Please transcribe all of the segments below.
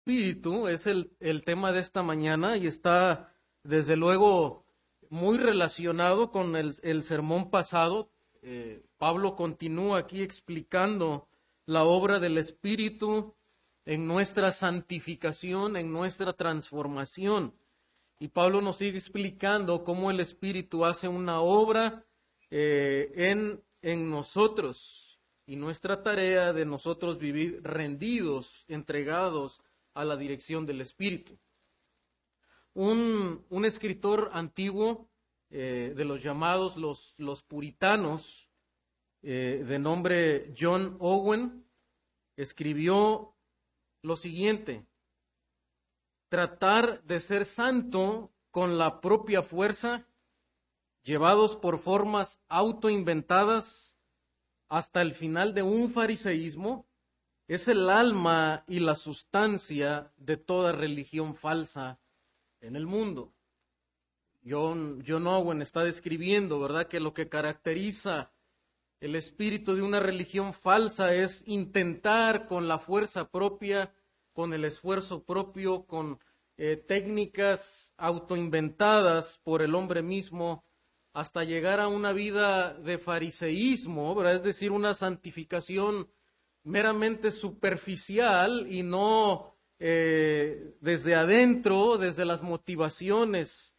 espíritu es el, el, tema de esta mañana y está desde luego muy relacionado con el, el sermón pasado. Eh, Pablo continúa aquí explicando la obra del espíritu en nuestra santificación, en nuestra transformación. Y Pablo nos sigue explicando cómo el espíritu hace una obra eh, en, en nosotros y nuestra tarea de nosotros vivir rendidos, entregados a la dirección del Espíritu. Un, un escritor antiguo eh, de los llamados los, los puritanos, eh, de nombre John Owen, escribió lo siguiente, tratar de ser santo con la propia fuerza, llevados por formas autoinventadas hasta el final de un fariseísmo, es el alma y la sustancia de toda religión falsa en el mundo. John, Owen está describiendo, ¿verdad?, que lo que caracteriza el espíritu de una religión falsa es intentar con la fuerza propia, con el esfuerzo propio, con eh, técnicas autoinventadas por el hombre mismo, hasta llegar a una vida de fariseísmo, ¿verdad? es decir, una santificación meramente superficial y no eh, desde adentro, desde las motivaciones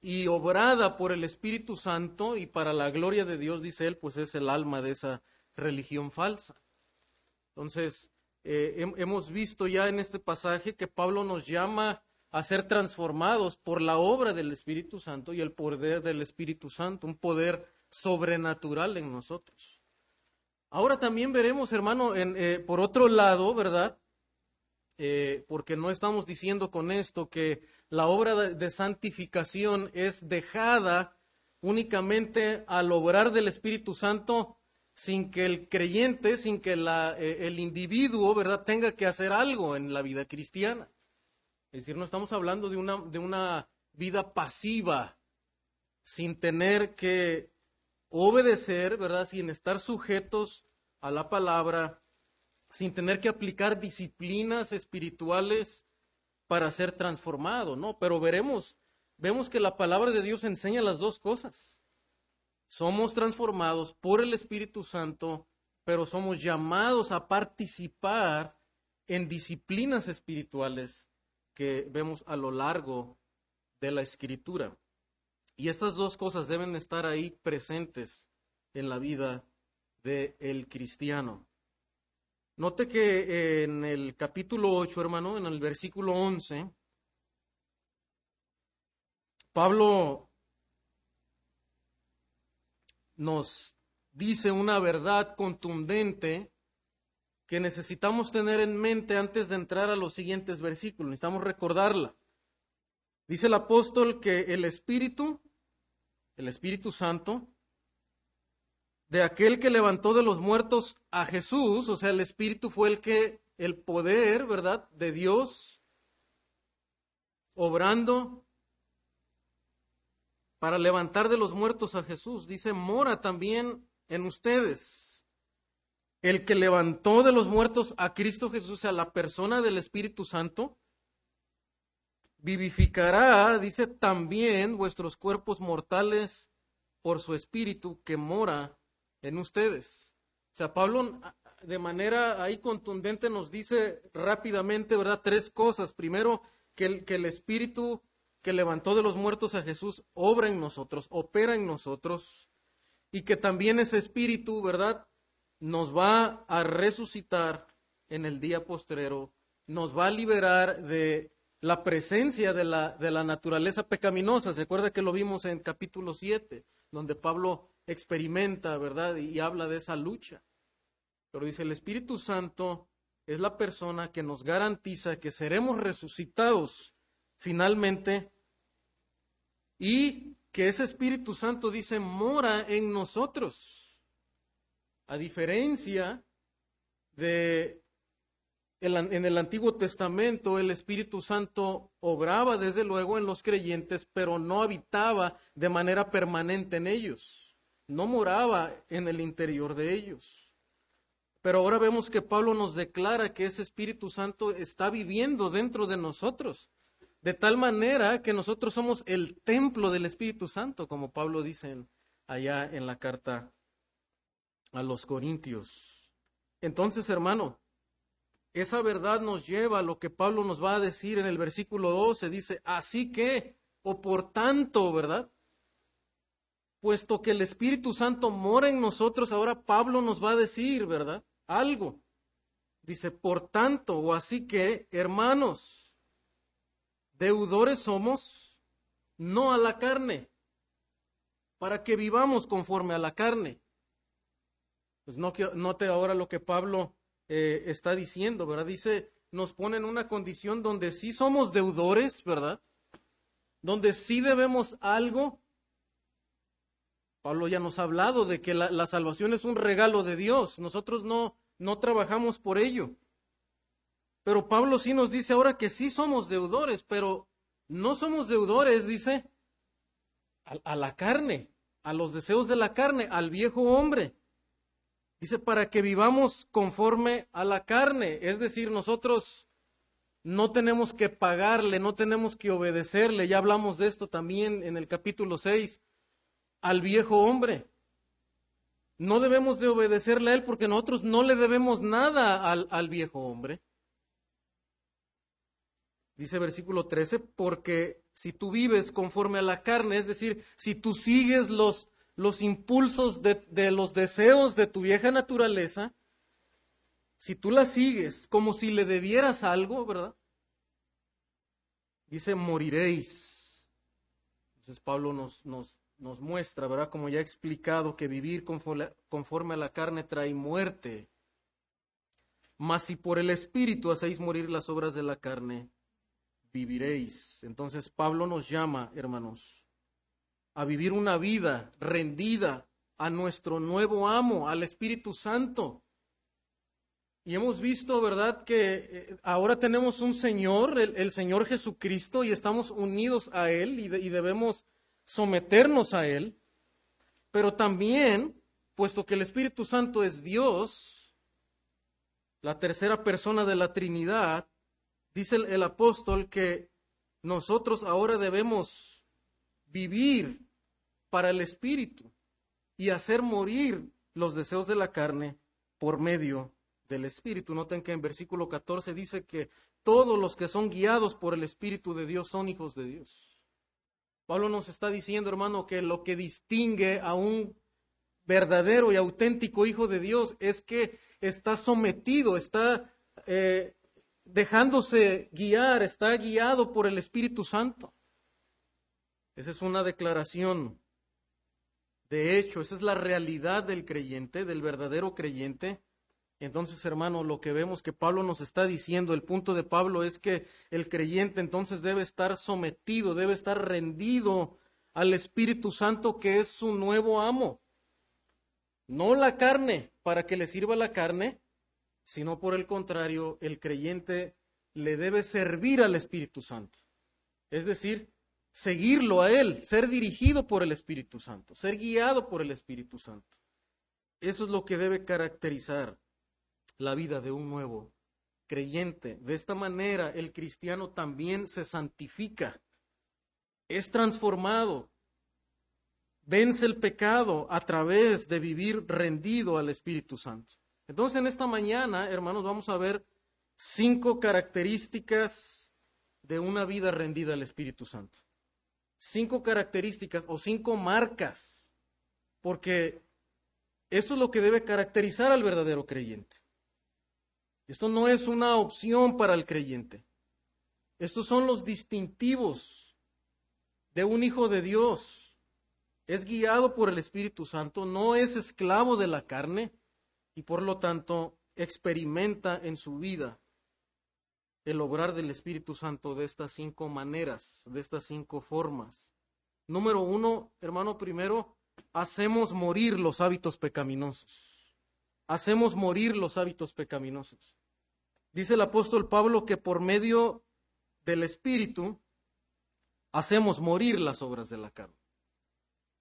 y obrada por el Espíritu Santo y para la gloria de Dios, dice él, pues es el alma de esa religión falsa. Entonces, eh, hemos visto ya en este pasaje que Pablo nos llama a ser transformados por la obra del Espíritu Santo y el poder del Espíritu Santo, un poder sobrenatural en nosotros. Ahora también veremos, hermano, eh, por otro lado, ¿verdad? Eh, porque no estamos diciendo con esto que la obra de, santificación es dejada únicamente al obrar del Espíritu Santo sin que el creyente, sin que eh, el individuo, ¿verdad?, tenga que hacer algo en la vida cristiana. Es decir, no estamos hablando de una, de una vida pasiva, sin tener que obedecer, ¿verdad? Sin estar sujetos a la palabra, sin tener que aplicar disciplinas espirituales para ser transformado, ¿no? Pero veremos, vemos que la palabra de Dios enseña las dos cosas. Somos transformados por el Espíritu Santo, pero somos llamados a participar en disciplinas espirituales que vemos a lo largo de la escritura. Y estas dos cosas deben estar ahí presentes en la vida del cristiano. Note que en el capítulo 8, hermano, en el versículo 11, Pablo nos dice una verdad contundente que necesitamos tener en mente antes de entrar a los siguientes versículos. Necesitamos recordarla. Dice el apóstol que el Espíritu, el Espíritu Santo, de aquel que levantó de los muertos a Jesús, o sea, el Espíritu fue el que, el poder, ¿verdad?, de Dios, obrando para levantar de los muertos a Jesús. Dice, mora también en ustedes. El que levantó de los muertos a Cristo Jesús, a la persona del Espíritu Santo, vivificará, dice, también vuestros cuerpos mortales por su Espíritu que mora en ustedes. O sea, Pablo de manera ahí contundente nos dice rápidamente, ¿verdad? Tres cosas. Primero, que el, que el Espíritu que levantó de los muertos a Jesús obra en nosotros, opera en nosotros, y que también ese Espíritu, ¿verdad? Nos va a resucitar en el día postrero, nos va a liberar de la presencia de la, de la naturaleza pecaminosa. ¿Se acuerda que lo vimos en capítulo 7, donde Pablo experimenta, ¿verdad? Y, habla de esa lucha. Pero dice, el Espíritu Santo es la persona que nos garantiza que seremos resucitados finalmente y que ese Espíritu Santo dice mora en nosotros. A diferencia de en el Antiguo Testamento el Espíritu Santo obraba desde luego en los creyentes, pero no habitaba de manera permanente en ellos no moraba en el interior de ellos. Pero ahora vemos que Pablo nos declara que ese Espíritu Santo está viviendo dentro de nosotros, de tal manera que nosotros somos el templo del Espíritu Santo, como Pablo dice allá en la carta a los Corintios. Entonces, hermano, esa verdad nos lleva a lo que Pablo nos va a decir en el versículo 12. Dice, así que, o por tanto, ¿verdad? Puesto que el Espíritu Santo mora en nosotros, ahora Pablo nos va a decir, ¿verdad? Algo. Dice, por tanto, o así que, hermanos, deudores somos, no a la carne, para que vivamos conforme a la carne. Pues no, note ahora lo que Pablo eh, está diciendo, ¿verdad? Dice, nos pone en una condición donde sí somos deudores, ¿verdad? Donde sí debemos algo. Pablo ya nos ha hablado de que la, salvación es un regalo de Dios. Nosotros no, no trabajamos por ello. Pero Pablo sí nos dice ahora que sí somos deudores, pero no somos deudores, dice, a, a, la carne, a los deseos de la carne, al viejo hombre. Dice, para que vivamos conforme a la carne. Es decir, nosotros no tenemos que pagarle, no tenemos que obedecerle. Ya hablamos de esto también en el capítulo 6, al viejo hombre. No debemos de obedecerle a él porque nosotros no le debemos nada al, al viejo hombre. Dice versículo 13, porque si tú vives conforme a la carne, es decir, si tú sigues los los impulsos de, los deseos de tu vieja naturaleza, si tú la sigues como si le debieras algo, ¿verdad? Dice, moriréis. Entonces Pablo nos, nos, nos muestra, ¿verdad? Como ya he explicado, que vivir conforme, a la carne trae muerte. Mas si por el Espíritu hacéis morir las obras de la carne, viviréis. Entonces Pablo nos llama, hermanos, a vivir una vida rendida a nuestro nuevo amo, al Espíritu Santo. Y hemos visto, ¿verdad?, que eh, ahora tenemos un Señor, el, Señor Jesucristo, y estamos unidos a Él y debemos someternos a Él. Pero también, puesto que el Espíritu Santo es Dios, la tercera persona de la Trinidad, dice el, apóstol que nosotros ahora debemos vivir para el espíritu y hacer morir los deseos de la carne por medio del espíritu. Noten que en versículo 14 dice que todos los que son guiados por el espíritu de Dios son hijos de Dios. Pablo nos está diciendo, hermano, que lo que distingue a un verdadero y auténtico hijo de Dios es que está sometido, está eh, dejándose guiar, está guiado por el Espíritu Santo. Esa es una declaración de hecho, esa es la realidad del creyente, del verdadero creyente. Entonces, hermano, lo que vemos que Pablo nos está diciendo, el punto de Pablo es que el creyente entonces debe estar sometido, debe estar rendido al Espíritu Santo que es su nuevo amo. No la carne, para que le sirva la carne, sino por el contrario, el creyente le debe servir al Espíritu Santo. Es decir, seguirlo a Él, ser dirigido por el Espíritu Santo, ser guiado por el Espíritu Santo. Eso es lo que debe caracterizar la vida de un nuevo creyente. De esta manera el cristiano también se santifica, es transformado, vence el pecado a través de vivir rendido al Espíritu Santo. Entonces en esta mañana, hermanos, vamos a ver cinco características de una vida rendida al Espíritu Santo cinco características o cinco marcas, porque eso es lo que debe caracterizar al verdadero creyente. Esto no es una opción para el creyente. Estos son los distintivos de un hijo de Dios. Es guiado por el Espíritu Santo, no es esclavo de la carne y por lo tanto experimenta en su vida el obrar del Espíritu Santo de estas cinco maneras, de estas cinco formas. Número uno, hermano, primero, hacemos morir los hábitos pecaminosos. Hacemos morir los hábitos pecaminosos. Dice el apóstol Pablo que por medio del Espíritu hacemos morir las obras de la carne.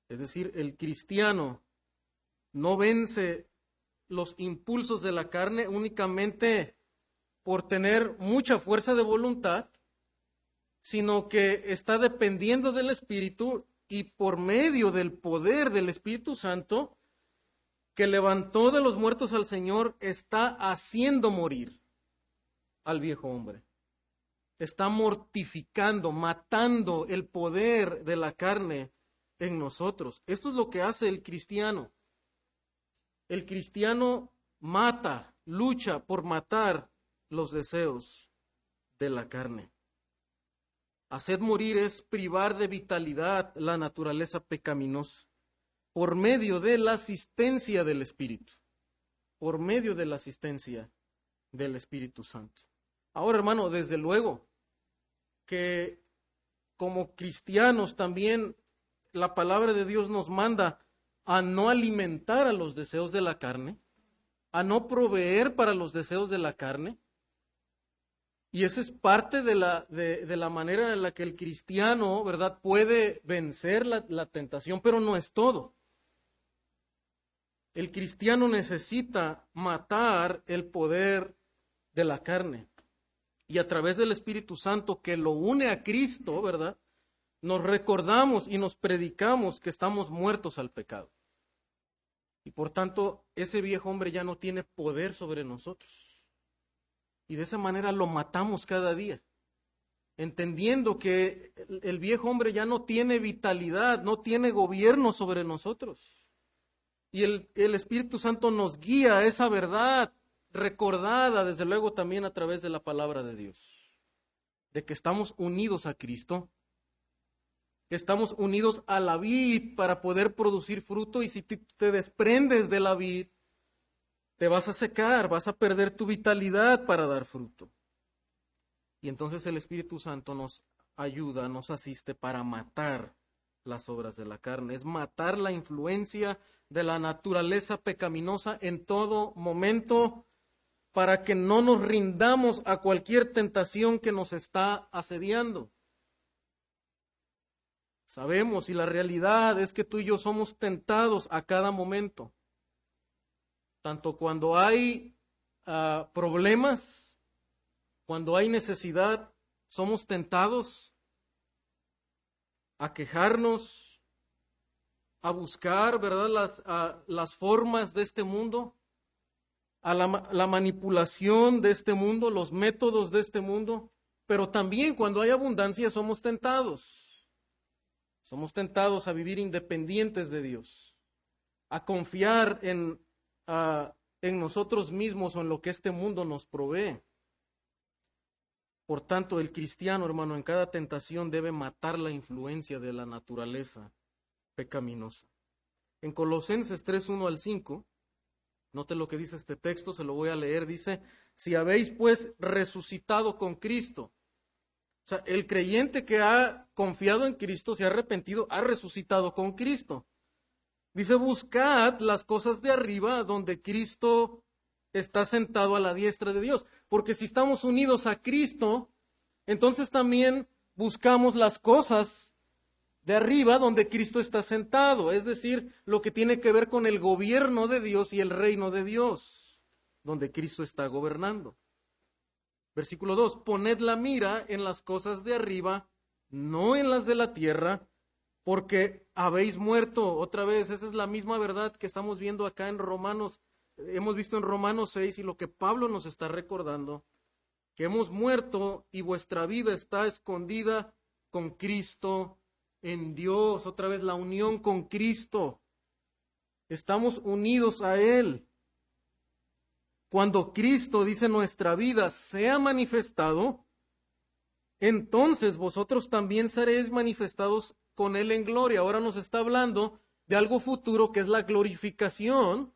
Es decir, el cristiano no vence los impulsos de la carne únicamente por tener mucha fuerza de voluntad, sino que está dependiendo del Espíritu y por medio del poder del Espíritu Santo, que levantó de los muertos al Señor, está haciendo morir al viejo hombre. Está mortificando, matando el poder de la carne en nosotros. Esto es lo que hace el cristiano. El cristiano mata, lucha por matar los deseos de la carne. Hacer morir es privar de vitalidad la naturaleza pecaminosa por medio de la asistencia del Espíritu, por medio de la asistencia del Espíritu Santo. Ahora, hermano, desde luego que como cristianos también la palabra de Dios nos manda a no alimentar a los deseos de la carne, a no proveer para los deseos de la carne. Y esa es parte de la, de, la manera en la que el cristiano, ¿verdad?, puede vencer la tentación, pero no es todo. El cristiano necesita matar el poder de la carne. Y a través del Espíritu Santo que lo une a Cristo, ¿verdad? nos recordamos y nos predicamos que estamos muertos al pecado. Y por tanto, ese viejo hombre ya no tiene poder sobre nosotros. Y de esa manera lo matamos cada día, entendiendo que el viejo hombre ya no tiene vitalidad, no tiene gobierno sobre nosotros. Y el, el Espíritu Santo nos guía a esa verdad recordada, desde luego, también a través de la palabra de Dios, de que estamos unidos a Cristo estamos unidos a la vid para poder producir fruto y si te desprendes de la vid, te vas a secar, vas a perder tu vitalidad para dar fruto. Y entonces el Espíritu Santo nos ayuda, nos asiste para matar las obras de la carne, es matar la influencia de la naturaleza pecaminosa en todo momento para que no nos rindamos a cualquier tentación que nos está asediando. Sabemos y la realidad es que tú y yo somos tentados a cada momento. Tanto cuando hay ah, problemas, cuando hay necesidad, somos tentados a quejarnos, a buscar, ¿verdad?, las, las formas de este mundo, a la, la manipulación de este mundo, los métodos de este mundo, pero también cuando hay abundancia somos tentados somos tentados a vivir independientes de Dios, a confiar en, en nosotros mismos o en lo que este mundo nos provee. Por tanto, el cristiano, hermano, en cada tentación debe matar la influencia de la naturaleza pecaminosa. En Colosenses 3, 1 al 5, note lo que dice este texto, se lo voy a leer, dice, si habéis pues resucitado con Cristo, o sea, el creyente que ha confiado en Cristo, se ha arrepentido, ha resucitado con Cristo. Dice, buscad las cosas de arriba donde Cristo está sentado a la diestra de Dios. Porque si estamos unidos a Cristo, entonces también buscamos las cosas de arriba donde Cristo está sentado. Es decir, lo que tiene que ver con el gobierno de Dios y el reino de Dios, donde Cristo está gobernando. Versículo 2, poned la mira en las cosas de arriba, no en las de la tierra, porque habéis muerto. Otra vez, esa es la misma verdad que estamos viendo acá en Romanos, hemos visto en Romanos 6 y lo que Pablo nos está recordando, que hemos muerto y vuestra vida está escondida con Cristo en Dios. Otra vez, la unión con Cristo. Estamos unidos a Él. Cuando Cristo dice nuestra vida sea manifestado, entonces vosotros también seréis manifestados con Él en gloria. Ahora nos está hablando de algo futuro que es la glorificación.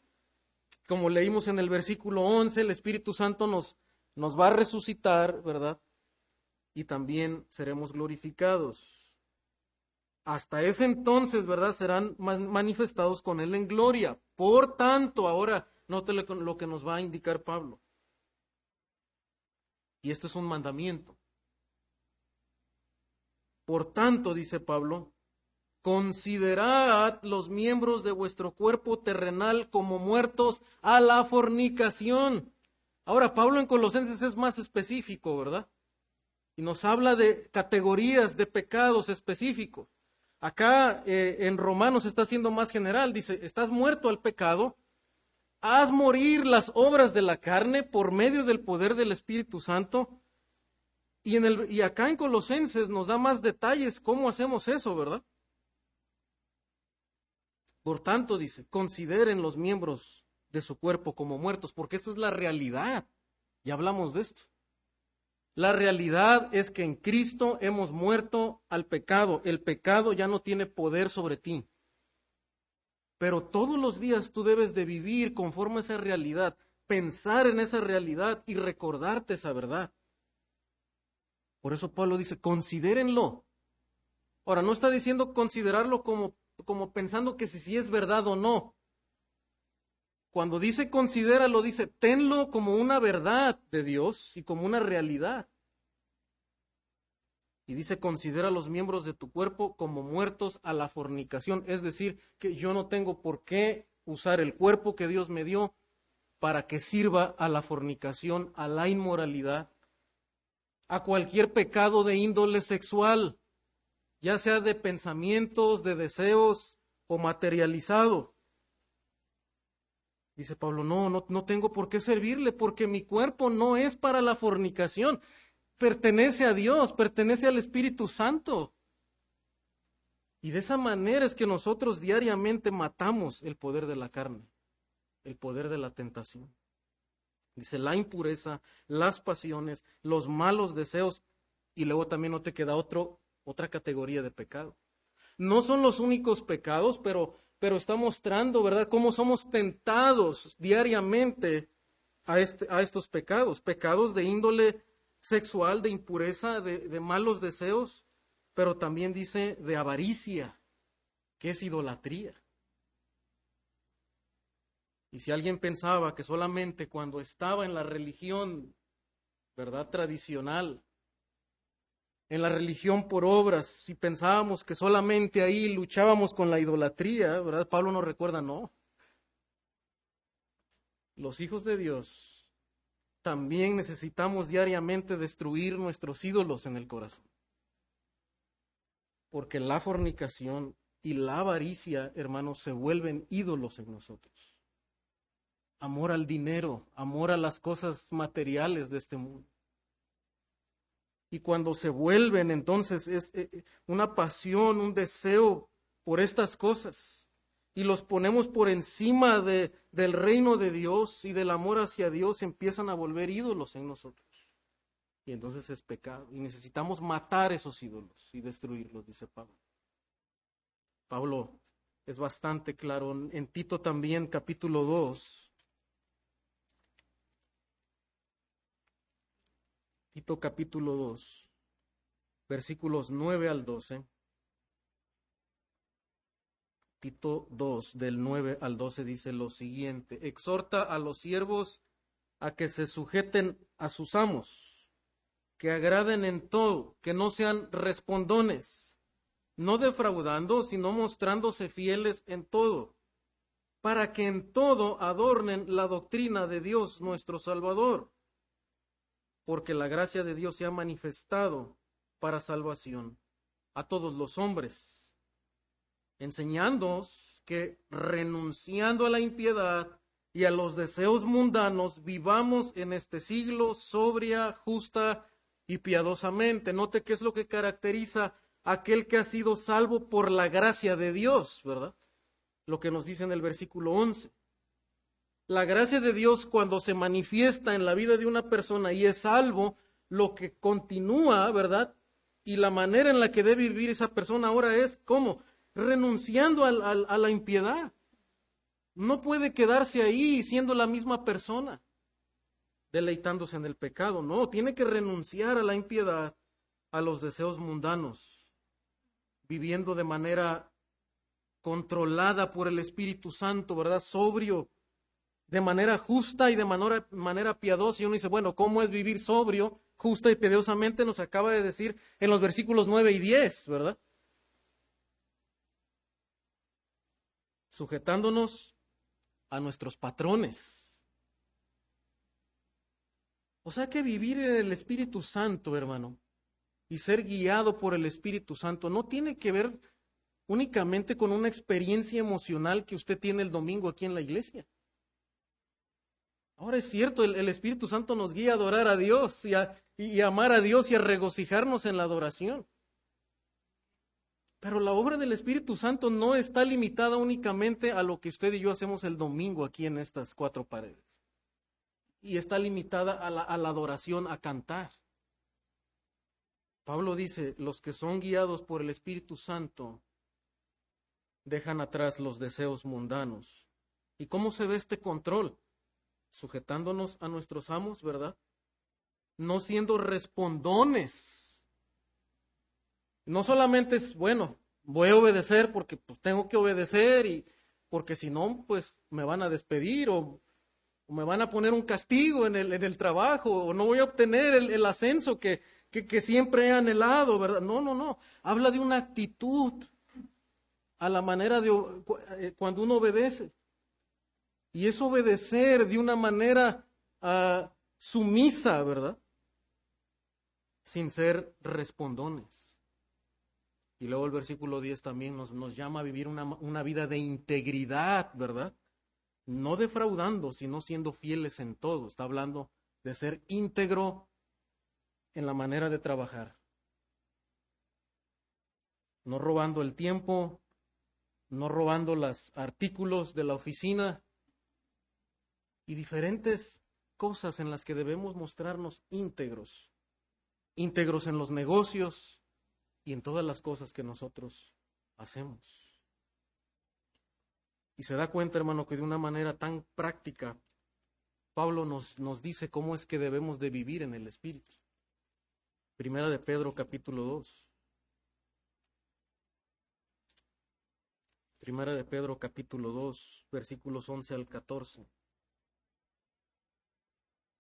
Como leímos en el versículo 11, el Espíritu Santo nos, nos va a resucitar, ¿verdad? Y también seremos glorificados. Hasta ese entonces, ¿verdad? Serán manifestados con Él en gloria. Por tanto, ahora Note lo que nos va a indicar Pablo. Y esto es un mandamiento. Por tanto, dice Pablo, considerad los miembros de vuestro cuerpo terrenal como muertos a la fornicación. Ahora, Pablo en Colosenses es más específico, ¿verdad? Y nos habla de categorías de pecados específicos. Acá eh, en Romanos está siendo más general, dice, estás muerto al pecado, haz morir las obras de la carne por medio del poder del Espíritu Santo. Y, en el, y acá en Colosenses nos da más detalles cómo hacemos eso, ¿verdad? Por tanto, dice, consideren los miembros de su cuerpo como muertos, porque esto es la realidad. Ya hablamos de esto. La realidad es que en Cristo hemos muerto al pecado. El pecado ya no tiene poder sobre ti. Pero todos los días tú debes de vivir conforme a esa realidad, pensar en esa realidad y recordarte esa verdad. Por eso Pablo dice, considérenlo. Ahora, no está diciendo considerarlo como como pensando que si, si es verdad o no. Cuando dice considéralo, dice tenlo como una verdad de Dios y como una realidad. Y dice considera los miembros de tu cuerpo como muertos a la fornicación. Es decir, que yo no tengo por qué usar el cuerpo que Dios me dio para que sirva a la fornicación, a la inmoralidad, a cualquier pecado de índole sexual ya sea de pensamientos, de deseos o materializado. Dice Pablo, no, no, no tengo por qué servirle porque mi cuerpo no es para la fornicación, pertenece a Dios, pertenece al Espíritu Santo. Y de esa manera es que nosotros diariamente matamos el poder de la carne, el poder de la tentación. Dice la impureza, las pasiones, los malos deseos, y luego también no te queda otro, otra categoría de pecado. No son los únicos pecados, pero, pero está mostrando, ¿verdad?, cómo somos tentados diariamente a, este, a estos pecados. Pecados de índole sexual, de impureza, de, de malos deseos, pero también dice de avaricia, que es idolatría. Y si alguien pensaba que solamente cuando estaba en la religión, ¿verdad?, tradicional, en la religión por obras, si pensábamos que solamente ahí luchábamos con la idolatría, ¿verdad? Pablo nos recuerda, no. Los hijos de Dios también necesitamos diariamente destruir nuestros ídolos en el corazón. Porque la fornicación y la avaricia, hermanos, se vuelven ídolos en nosotros. Amor al dinero, amor a las cosas materiales de este mundo. Y cuando se vuelven, entonces es eh, eh, una pasión, un deseo por estas cosas. Y los ponemos por encima de, del reino de Dios y del amor hacia Dios, empiezan a volver ídolos en nosotros. Y entonces es pecado. Y necesitamos matar esos ídolos y destruirlos, dice Pablo. Pablo es bastante claro. En Tito también, capítulo 2, Tito capítulo 2, versículos 9 al 12. Tito 2, del 9 al 12 dice lo siguiente, exhorta a los siervos a que se sujeten a sus amos, que agraden en todo, que no sean respondones, no defraudando, sino mostrándose fieles en todo, para que en todo adornen la doctrina de Dios nuestro Salvador porque la gracia de Dios se ha manifestado para salvación a todos los hombres, enseñándonos que renunciando a la impiedad y a los deseos mundanos, vivamos en este siglo sobria, justa y piadosamente. Note qué es lo que caracteriza a aquel que ha sido salvo por la gracia de Dios, ¿verdad? Lo que nos dice en el versículo 11 la gracia de Dios cuando se manifiesta en la vida de una persona y es salvo, lo que continúa, ¿verdad? Y la manera en la que debe vivir esa persona ahora es, ¿cómo? Renunciando a, a la impiedad. No puede quedarse ahí siendo la misma persona, deleitándose en el pecado. No, tiene que renunciar a la impiedad, a los deseos mundanos, viviendo de manera controlada por el Espíritu Santo, ¿verdad? Sobrio, de manera justa y de manera, piadosa. Y uno dice, bueno, ¿cómo es vivir sobrio, justa y piadosamente? Nos acaba de decir en los versículos 9 y 10, ¿verdad? sujetándonos a nuestros patrones. O sea que vivir en el Espíritu Santo, hermano, y ser guiado por el Espíritu Santo no tiene que ver únicamente con una experiencia emocional que usted tiene el domingo aquí en la iglesia. Ahora es cierto, el, Espíritu Santo nos guía a adorar a Dios y a, amar a Dios y a regocijarnos en la adoración. Pero la obra del Espíritu Santo no está limitada únicamente a lo que usted y yo hacemos el domingo aquí en estas cuatro paredes. Y está limitada a la, a la adoración, a cantar. Pablo dice, los que son guiados por el Espíritu Santo dejan atrás los deseos mundanos. ¿Y cómo se ve este control? Sujetándonos a nuestros amos, ¿verdad? No siendo respondones. No solamente es, bueno, voy a obedecer porque pues, tengo que obedecer y porque si no, pues me van a despedir o, me van a poner un castigo en el, en el trabajo o no voy a obtener el, ascenso que, que, que siempre he anhelado, ¿verdad? No, no, no. Habla de una actitud a la manera de eh, cuando uno obedece. Y es obedecer de una manera uh, sumisa, ¿verdad? Sin ser respondones. Y luego el versículo 10 también nos, nos llama a vivir una, una vida de integridad, ¿verdad? No defraudando, sino siendo fieles en todo. Está hablando de ser íntegro en la manera de trabajar. No robando el tiempo, no robando los artículos de la oficina y diferentes cosas en las que debemos mostrarnos íntegros, íntegros en los negocios y en todas las cosas que nosotros hacemos. Y se da cuenta, hermano, que de una manera tan práctica, Pablo nos, nos dice cómo es que debemos de vivir en el Espíritu. Primera de Pedro capítulo 2. Primera de Pedro capítulo 2, versículos 11 al 14.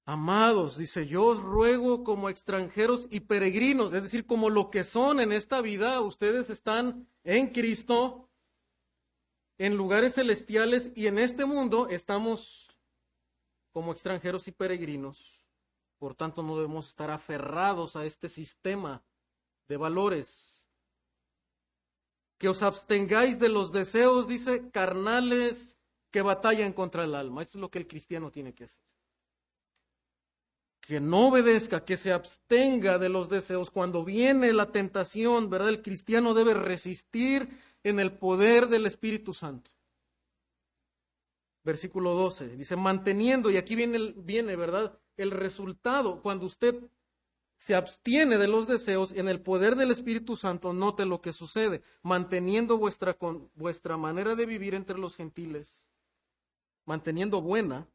Amados, dice, yo os ruego como extranjeros y peregrinos, es decir, como lo que son en esta vida, ustedes están en Cristo, en lugares celestiales y en este mundo estamos como extranjeros y peregrinos. Por tanto, no debemos estar aferrados a este sistema de valores que os abstengáis de los deseos, dice, carnales que batallan contra el alma. Eso es lo que el cristiano tiene que hacer. Que no obedezca, que se abstenga de los deseos. Cuando viene la tentación, ¿verdad? El cristiano debe resistir en el poder del Espíritu Santo. Versículo 12, dice, manteniendo, y aquí viene, viene, ¿verdad? El resultado, cuando usted se abstiene de los deseos, en el poder del Espíritu Santo, note lo que sucede, manteniendo vuestra, vuestra manera de vivir entre los gentiles, manteniendo buena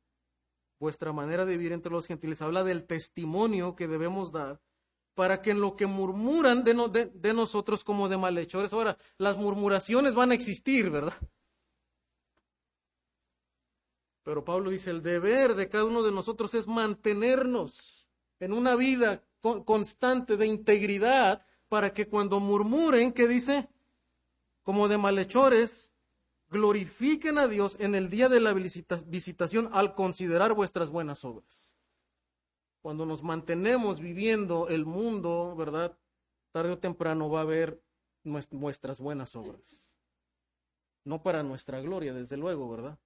vuestra manera de vivir entre los gentiles. Habla del testimonio que debemos dar para que en lo que murmuran de, de nosotros como de malhechores, ahora, las murmuraciones van a existir, ¿verdad? Pero Pablo dice, el deber de cada uno de nosotros es mantenernos en una vida constante de integridad para que cuando murmuren, que dice, como de malhechores, glorifiquen a Dios en el día de la visitación al considerar vuestras buenas obras. Cuando nos mantenemos viviendo el mundo, ¿verdad? Tarde o temprano va a haber nuestras buenas obras. No para nuestra gloria, desde luego, ¿verdad?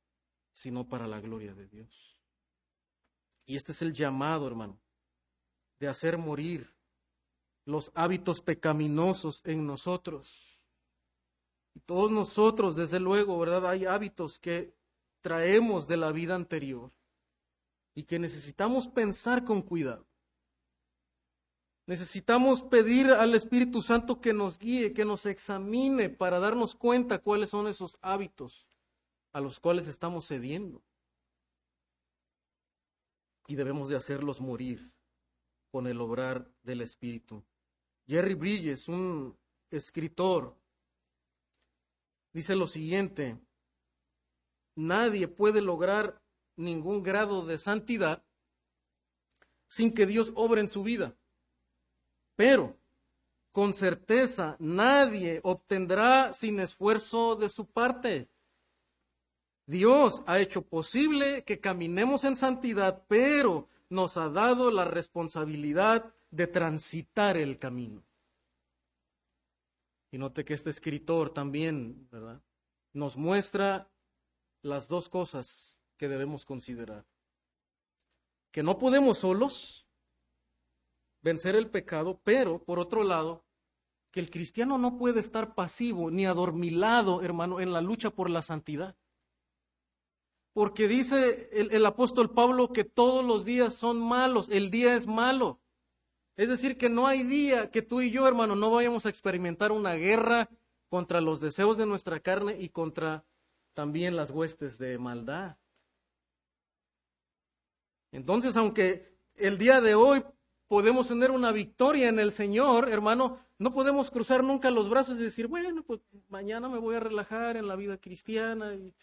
Sino para la gloria de Dios. Y este es el llamado, hermano de hacer morir los hábitos pecaminosos en nosotros. Y todos nosotros, desde luego, ¿verdad? Hay hábitos que traemos de la vida anterior y que necesitamos pensar con cuidado. Necesitamos pedir al Espíritu Santo que nos guíe, que nos examine para darnos cuenta cuáles son esos hábitos a los cuales estamos cediendo. Y debemos de hacerlos morir con el obrar del Espíritu. Jerry Bridges, un escritor, dice lo siguiente, nadie puede lograr ningún grado de santidad sin que Dios obre en su vida. Pero, con certeza, nadie obtendrá sin esfuerzo de su parte. Dios ha hecho posible que caminemos en santidad, pero nos ha dado la responsabilidad de transitar el camino. Y note que este escritor también, ¿verdad? Nos muestra las dos cosas que debemos considerar. Que no podemos solos vencer el pecado, pero por otro lado, que el cristiano no puede estar pasivo ni adormilado, hermano, en la lucha por la santidad. Porque dice el, el, apóstol Pablo que todos los días son malos, el día es malo. Es decir, que no hay día que tú y yo, hermano, no vayamos a experimentar una guerra contra los deseos de nuestra carne y contra también las huestes de maldad. Entonces, aunque el día de hoy podemos tener una victoria en el Señor, hermano, no podemos cruzar nunca los brazos y decir, bueno, pues mañana me voy a relajar en la vida cristiana y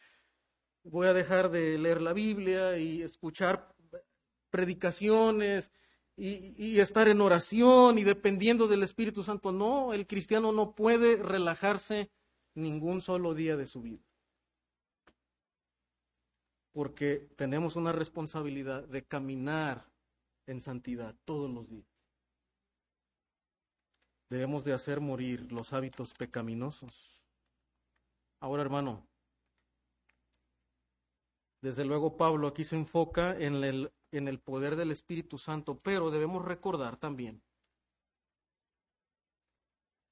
voy a dejar de leer la Biblia y escuchar predicaciones y, estar en oración y dependiendo del Espíritu Santo. No, el cristiano no puede relajarse ningún solo día de su vida. Porque tenemos una responsabilidad de caminar en santidad todos los días. Debemos de hacer morir los hábitos pecaminosos. Ahora, hermano, desde luego Pablo aquí se enfoca en el, en el poder del Espíritu Santo, pero debemos recordar también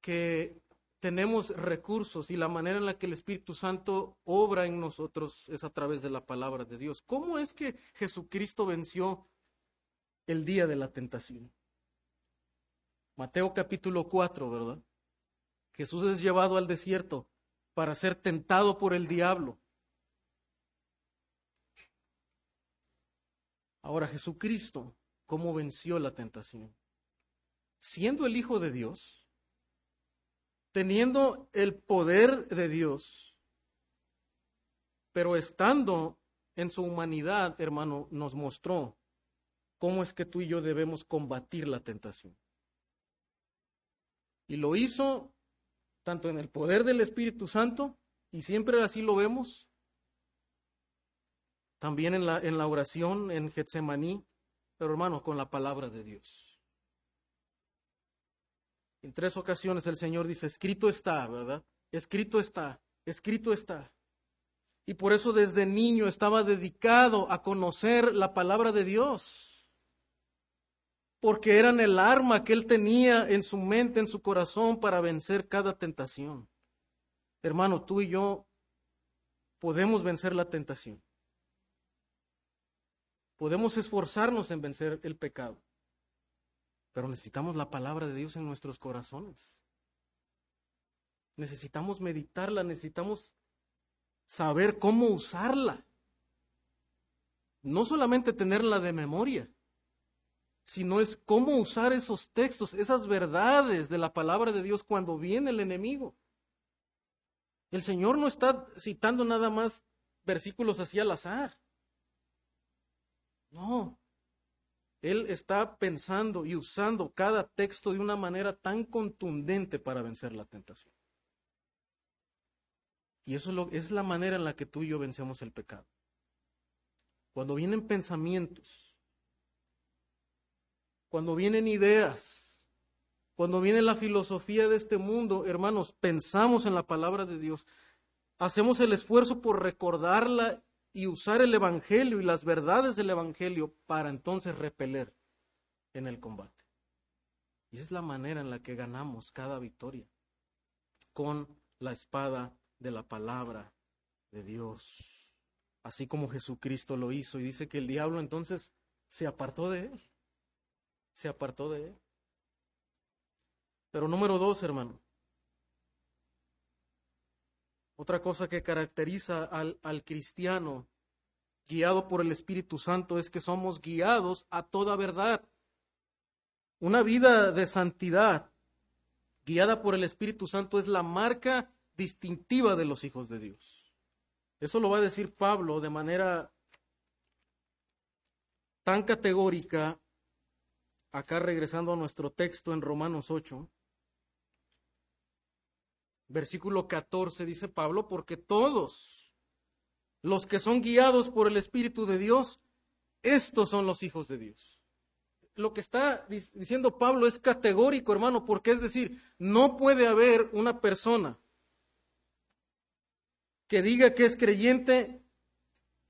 que tenemos recursos y la manera en la que el Espíritu Santo obra en nosotros es a través de la palabra de Dios. ¿Cómo es que Jesucristo venció el día de la tentación. Mateo capítulo 4, ¿verdad? Jesús es llevado al desierto para ser tentado por el diablo. Ahora Jesucristo, ¿cómo venció la tentación? Siendo el Hijo de Dios, teniendo el poder de Dios, pero estando en su humanidad, hermano, nos mostró cómo es que tú y yo debemos combatir la tentación. Y lo hizo tanto en el poder del Espíritu Santo, y siempre así lo vemos, también en la, en la oración en Getsemaní, pero hermano, con la palabra de Dios. En tres ocasiones el Señor dice, escrito está, ¿verdad? Escrito está, escrito está. Y por eso desde niño estaba dedicado a conocer la palabra de Dios porque eran el arma que él tenía en su mente, en su corazón para vencer cada tentación. Hermano, tú y yo podemos vencer la tentación. Podemos esforzarnos en vencer el pecado, pero necesitamos la palabra de Dios en nuestros corazones. Necesitamos meditarla, necesitamos saber cómo usarla. No solamente tenerla de memoria, sino es cómo usar esos textos, esas verdades de la palabra de Dios cuando viene el enemigo. El Señor no está citando nada más versículos así al azar. No. Él está pensando y usando cada texto de una manera tan contundente para vencer la tentación. Y eso es, es la manera en la que tú y yo vencemos el pecado. Cuando vienen pensamientos cuando vienen ideas, cuando viene la filosofía de este mundo, hermanos, pensamos en la palabra de Dios, hacemos el esfuerzo por recordarla y usar el Evangelio y las verdades del Evangelio para entonces repeler en el combate. Y esa es la manera en la que ganamos cada victoria, con la espada de la palabra de Dios, así como Jesucristo lo hizo. Y dice que el diablo entonces se apartó de él se apartó de él. Pero número dos, hermano. Otra cosa que caracteriza al, al cristiano guiado por el Espíritu Santo es que somos guiados a toda verdad. Una vida de santidad guiada por el Espíritu Santo es la marca distintiva de los hijos de Dios. Eso lo va a decir Pablo de manera tan categórica acá regresando a nuestro texto en Romanos 8, versículo 14 dice Pablo, porque todos los que son guiados por el Espíritu de Dios, estos son los hijos de Dios. Lo que está diciendo Pablo es categórico, hermano, porque es decir, no puede haber una persona que diga que es creyente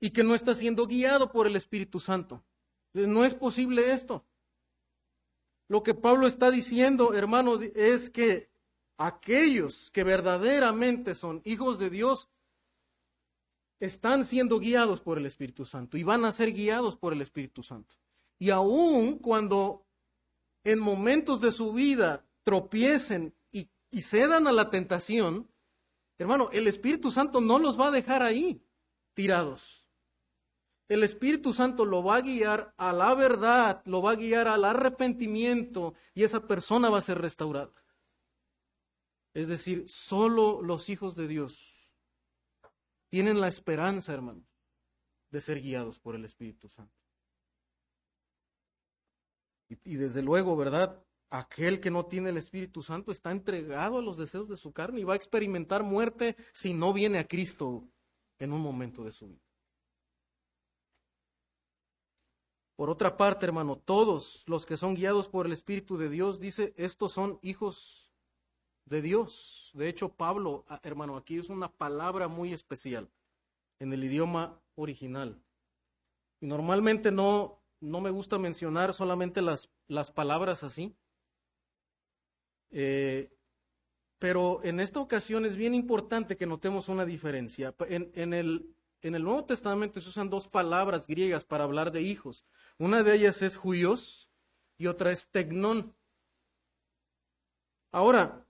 y que no está siendo guiado por el Espíritu Santo. No es posible esto. Lo que Pablo está diciendo, hermano, es que aquellos que verdaderamente son hijos de Dios están siendo guiados por el Espíritu Santo y van a ser guiados por el Espíritu Santo. Y aun cuando en momentos de su vida tropiecen y, y cedan a la tentación, hermano, el Espíritu Santo no los va a dejar ahí tirados. El Espíritu Santo lo va a guiar a la verdad, lo va a guiar al arrepentimiento y esa persona va a ser restaurada. Es decir, solo los hijos de Dios tienen la esperanza, hermano, de ser guiados por el Espíritu Santo. Y, desde luego, ¿verdad? Aquel que no tiene el Espíritu Santo está entregado a los deseos de su carne y va a experimentar muerte si no viene a Cristo en un momento de su vida. Por otra parte, hermano, todos los que son guiados por el Espíritu de Dios, dice, estos son hijos de Dios. De hecho, Pablo, ah, hermano, aquí es una palabra muy especial en el idioma original. Y normalmente no, no me gusta mencionar solamente las, las palabras así. Eh, pero en esta ocasión es bien importante que notemos una diferencia. En, en, el, en el Nuevo Testamento se usan dos palabras griegas para hablar de hijos. Una de ellas es juios y otra es tecnón. Ahora,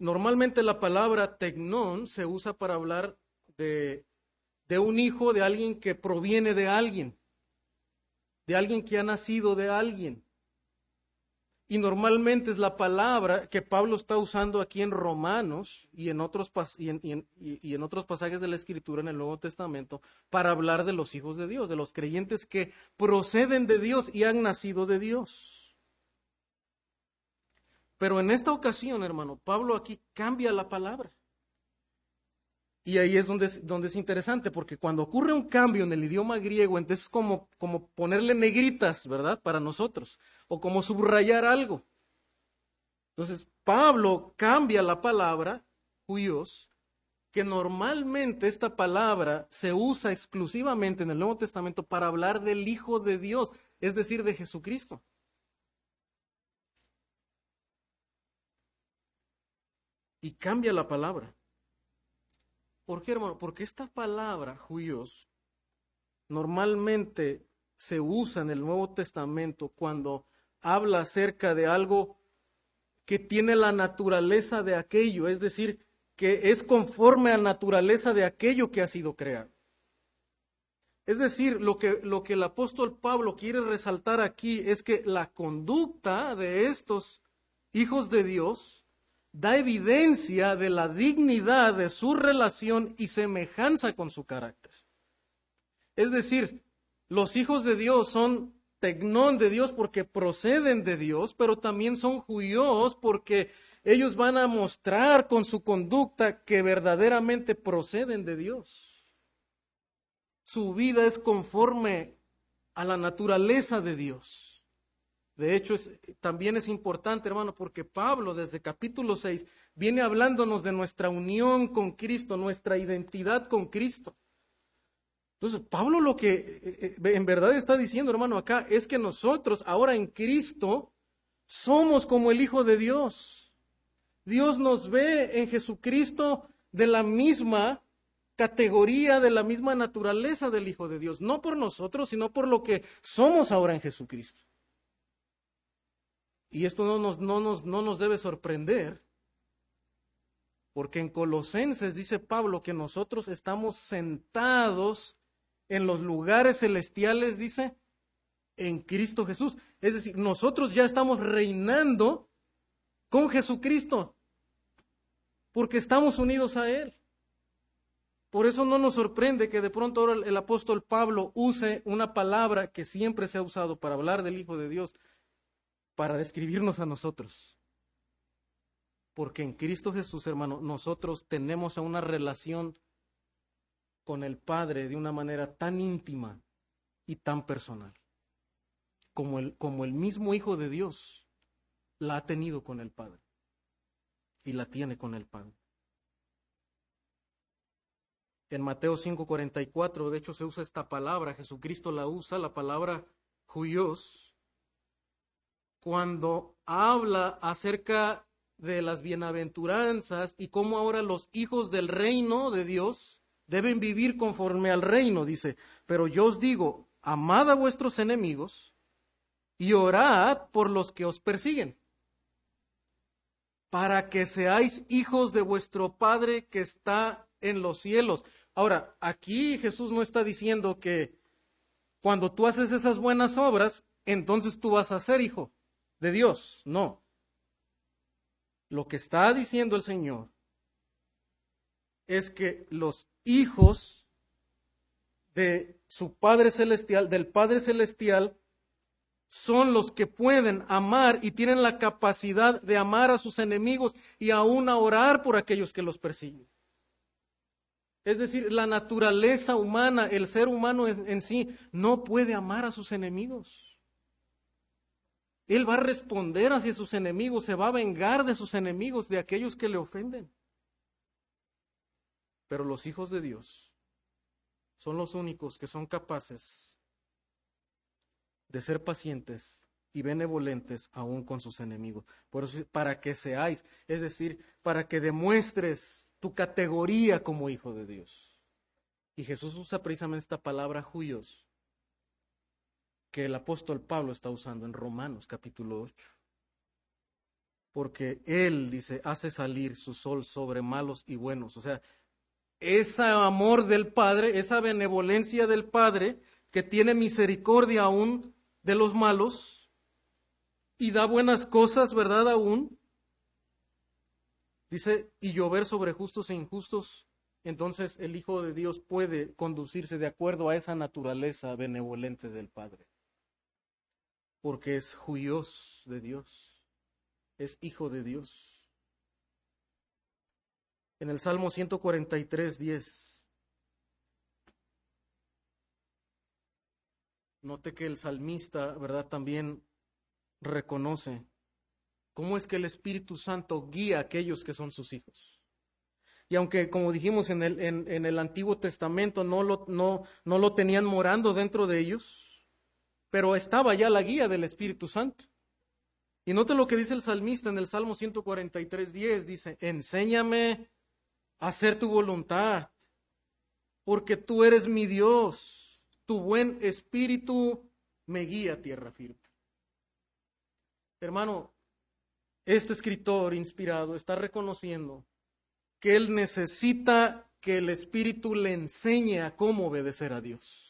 Normalmente la palabra tecnón se usa para hablar de, de un hijo de alguien que proviene de alguien, de alguien que ha nacido de alguien. Y normalmente es la palabra que Pablo está usando aquí en Romanos y en, otros y, en, y en, otros pasajes de la Escritura en el Nuevo Testamento para hablar de los hijos de Dios, de los creyentes que proceden de Dios y han nacido de Dios. Pero en esta ocasión, hermano, Pablo aquí cambia la palabra. Y ahí es donde, es interesante, porque cuando ocurre un cambio en el idioma griego, entonces es como, como ponerle negritas, ¿verdad? Para nosotros, o como subrayar algo. Entonces, Pablo cambia la palabra, judíos, que normalmente esta palabra se usa exclusivamente en el Nuevo Testamento para hablar del Hijo de Dios, es decir, de Jesucristo. Y cambia la palabra. ¿Por qué, hermano? Porque esta palabra, judíos, normalmente se usa en el Nuevo Testamento cuando habla acerca de algo que tiene la naturaleza de aquello, es decir, que es conforme a la naturaleza de aquello que ha sido creado. Es decir, lo que, lo que el apóstol Pablo quiere resaltar aquí es que la conducta de estos hijos de Dios da evidencia de la dignidad de su relación y semejanza con su carácter. Es decir, los hijos de Dios son tecnón de Dios porque proceden de Dios, pero también son judíos porque ellos van a mostrar con su conducta que verdaderamente proceden de Dios. Su vida es conforme a la naturaleza de Dios. De hecho, también es importante, hermano, porque Pablo desde capítulo 6 viene hablándonos de nuestra unión con Cristo, nuestra identidad con Cristo. Entonces, Pablo lo que eh, eh, en verdad está diciendo, hermano, acá es que nosotros ahora en Cristo somos como el Hijo de Dios. Dios nos ve en Jesucristo de la misma categoría, de la misma naturaleza del Hijo de Dios, no por nosotros, sino por lo que somos ahora en Jesucristo. Y esto no nos, no nos, no nos debe sorprender, porque en Colosenses dice Pablo que nosotros estamos sentados en los lugares celestiales, dice, en Cristo Jesús. Es decir, nosotros ya estamos reinando con Jesucristo, porque estamos unidos a Él. Por eso no nos sorprende que de pronto ahora el apóstol Pablo use una palabra que siempre se ha usado para hablar del Hijo de Dios, para describirnos a nosotros. Porque en Cristo Jesús, hermano, nosotros tenemos una relación con el Padre de una manera tan íntima y tan personal, como el, mismo Hijo de Dios la ha tenido con el Padre y la tiene con el Padre. En Mateo 5:44, de hecho, se usa esta palabra, Jesucristo la usa, la palabra juyos, cuando habla acerca de las bienaventuranzas y cómo ahora los hijos del reino de Dios deben vivir conforme al reino, dice, pero yo os digo, amad a vuestros enemigos y orad por los que os persiguen, para que seáis hijos de vuestro Padre que está en los cielos. Ahora, aquí Jesús no está diciendo que cuando tú haces esas buenas obras, entonces tú vas a ser hijo de Dios. No. Lo que está diciendo el Señor es que los hijos de su Padre Celestial, del Padre Celestial, son los que pueden amar y tienen la capacidad de amar a sus enemigos y aún a orar por aquellos que los persiguen. Es decir, la naturaleza humana, el ser humano en, sí, no puede amar a sus enemigos. Él va a responder hacia sus enemigos, se va a vengar de sus enemigos, de aquellos que le ofenden. Pero los hijos de Dios son los únicos que son capaces de ser pacientes y benevolentes aún con sus enemigos. Por eso, para que seáis, es decir, para que demuestres tu categoría como hijo de Dios. Y Jesús usa precisamente esta palabra juyos que el apóstol Pablo está usando en Romanos capítulo 8. Porque Él, dice, hace salir su sol sobre malos y buenos. O sea, ese amor del Padre, esa benevolencia del Padre, que tiene misericordia aún de los malos y da buenas cosas, ¿verdad? Aún Dice, y llover sobre justos e injustos, entonces el Hijo de Dios puede conducirse de acuerdo a esa naturaleza benevolente del Padre. Porque es juyos de Dios, es hijo de Dios. En el Salmo 143, 10. Note que el salmista, ¿verdad? También reconoce cómo es que el Espíritu Santo guía a aquellos que son sus hijos. Y aunque, como dijimos en el, en, el Antiguo Testamento, no lo, no, no lo tenían morando dentro de ellos, pero estaba ya la guía del Espíritu Santo. Y note lo que dice el salmista en el Salmo 143, 10, dice, enséñame a hacer tu voluntad, porque tú eres mi Dios, tu buen espíritu me guía a tierra firme. Hermano, este escritor inspirado está reconociendo que él necesita que el Espíritu le enseñe a cómo obedecer a Dios.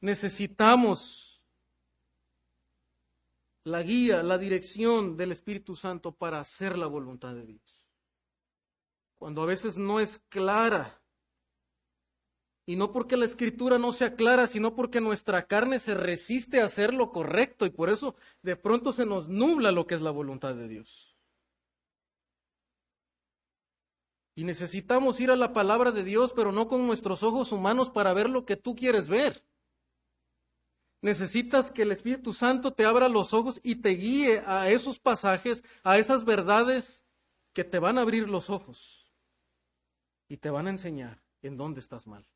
Necesitamos la guía, la dirección del Espíritu Santo para hacer la voluntad de Dios. Cuando a veces no es clara y no porque la escritura no sea clara, sino porque nuestra carne se resiste a hacer lo correcto y por eso de pronto se nos nubla lo que es la voluntad de Dios. Y necesitamos ir a la palabra de Dios, pero no con nuestros ojos humanos para ver lo que tú quieres ver. Necesitas que el Espíritu Santo te abra los ojos y te guíe a esos pasajes, a esas verdades que te van a abrir los ojos y te van a enseñar en dónde estás mal.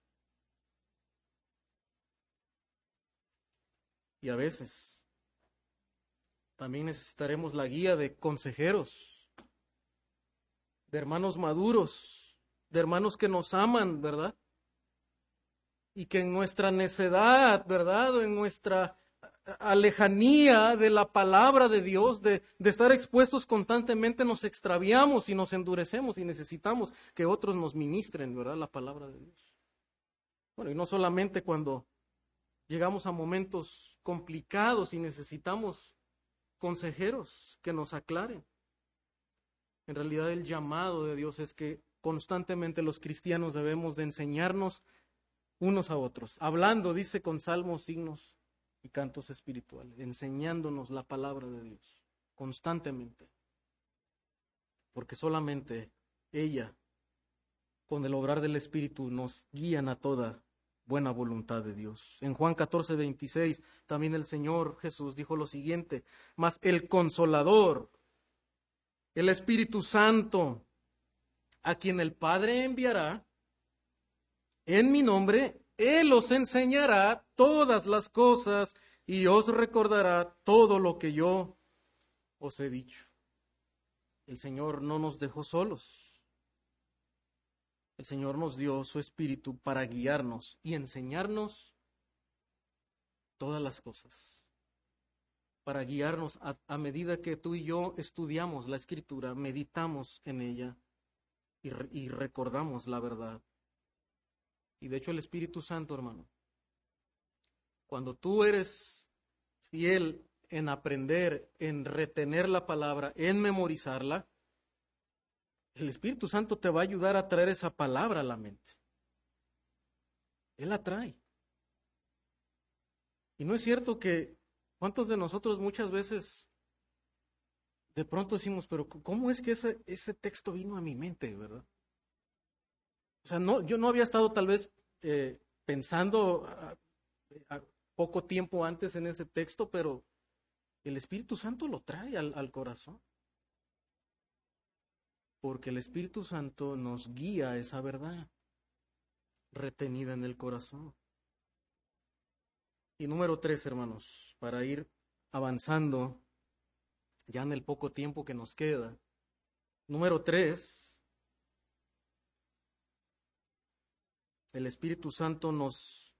Y a veces también necesitaremos la guía de consejeros, de hermanos maduros, de hermanos que nos aman, ¿verdad? Y que en nuestra necedad, ¿verdad? O en nuestra alejanía de la palabra de Dios, de, estar expuestos constantemente, nos extraviamos y nos endurecemos y necesitamos que otros nos ministren, ¿verdad? La palabra de Dios. Bueno, y no solamente cuando llegamos a momentos complicados y necesitamos consejeros que nos aclaren. En realidad el llamado de Dios es que constantemente los cristianos debemos de enseñarnos unos a otros, hablando, dice, con salmos, signos y cantos espirituales, enseñándonos la palabra de Dios constantemente, porque solamente ella con el obrar del Espíritu nos guían a toda buena voluntad de Dios. En Juan 14, 26, también el Señor Jesús dijo lo siguiente, mas el consolador, el Espíritu Santo, a quien el Padre enviará, en mi nombre, Él os enseñará todas las cosas y os recordará todo lo que yo os he dicho. El Señor no nos dejó solos. El Señor nos dio su Espíritu para guiarnos y enseñarnos todas las cosas. Para guiarnos a, medida que tú y yo estudiamos la Escritura, meditamos en ella y recordamos la verdad. Y de hecho el Espíritu Santo, hermano, cuando tú eres fiel en aprender, en retener la palabra, en memorizarla, el Espíritu Santo te va a ayudar a traer esa palabra a la mente. Él la trae. Y no es cierto que, ¿cuántos de nosotros muchas veces de pronto decimos, pero ¿cómo es que ese, ese texto vino a mi mente, verdad? O sea, no, yo no había estado tal vez eh, pensando poco tiempo antes en ese texto, pero el Espíritu Santo lo trae al, corazón. Porque el Espíritu Santo nos guía esa verdad retenida en el corazón. Y número tres, hermanos, para ir avanzando ya en el poco tiempo que nos queda. Número tres, el Espíritu Santo nos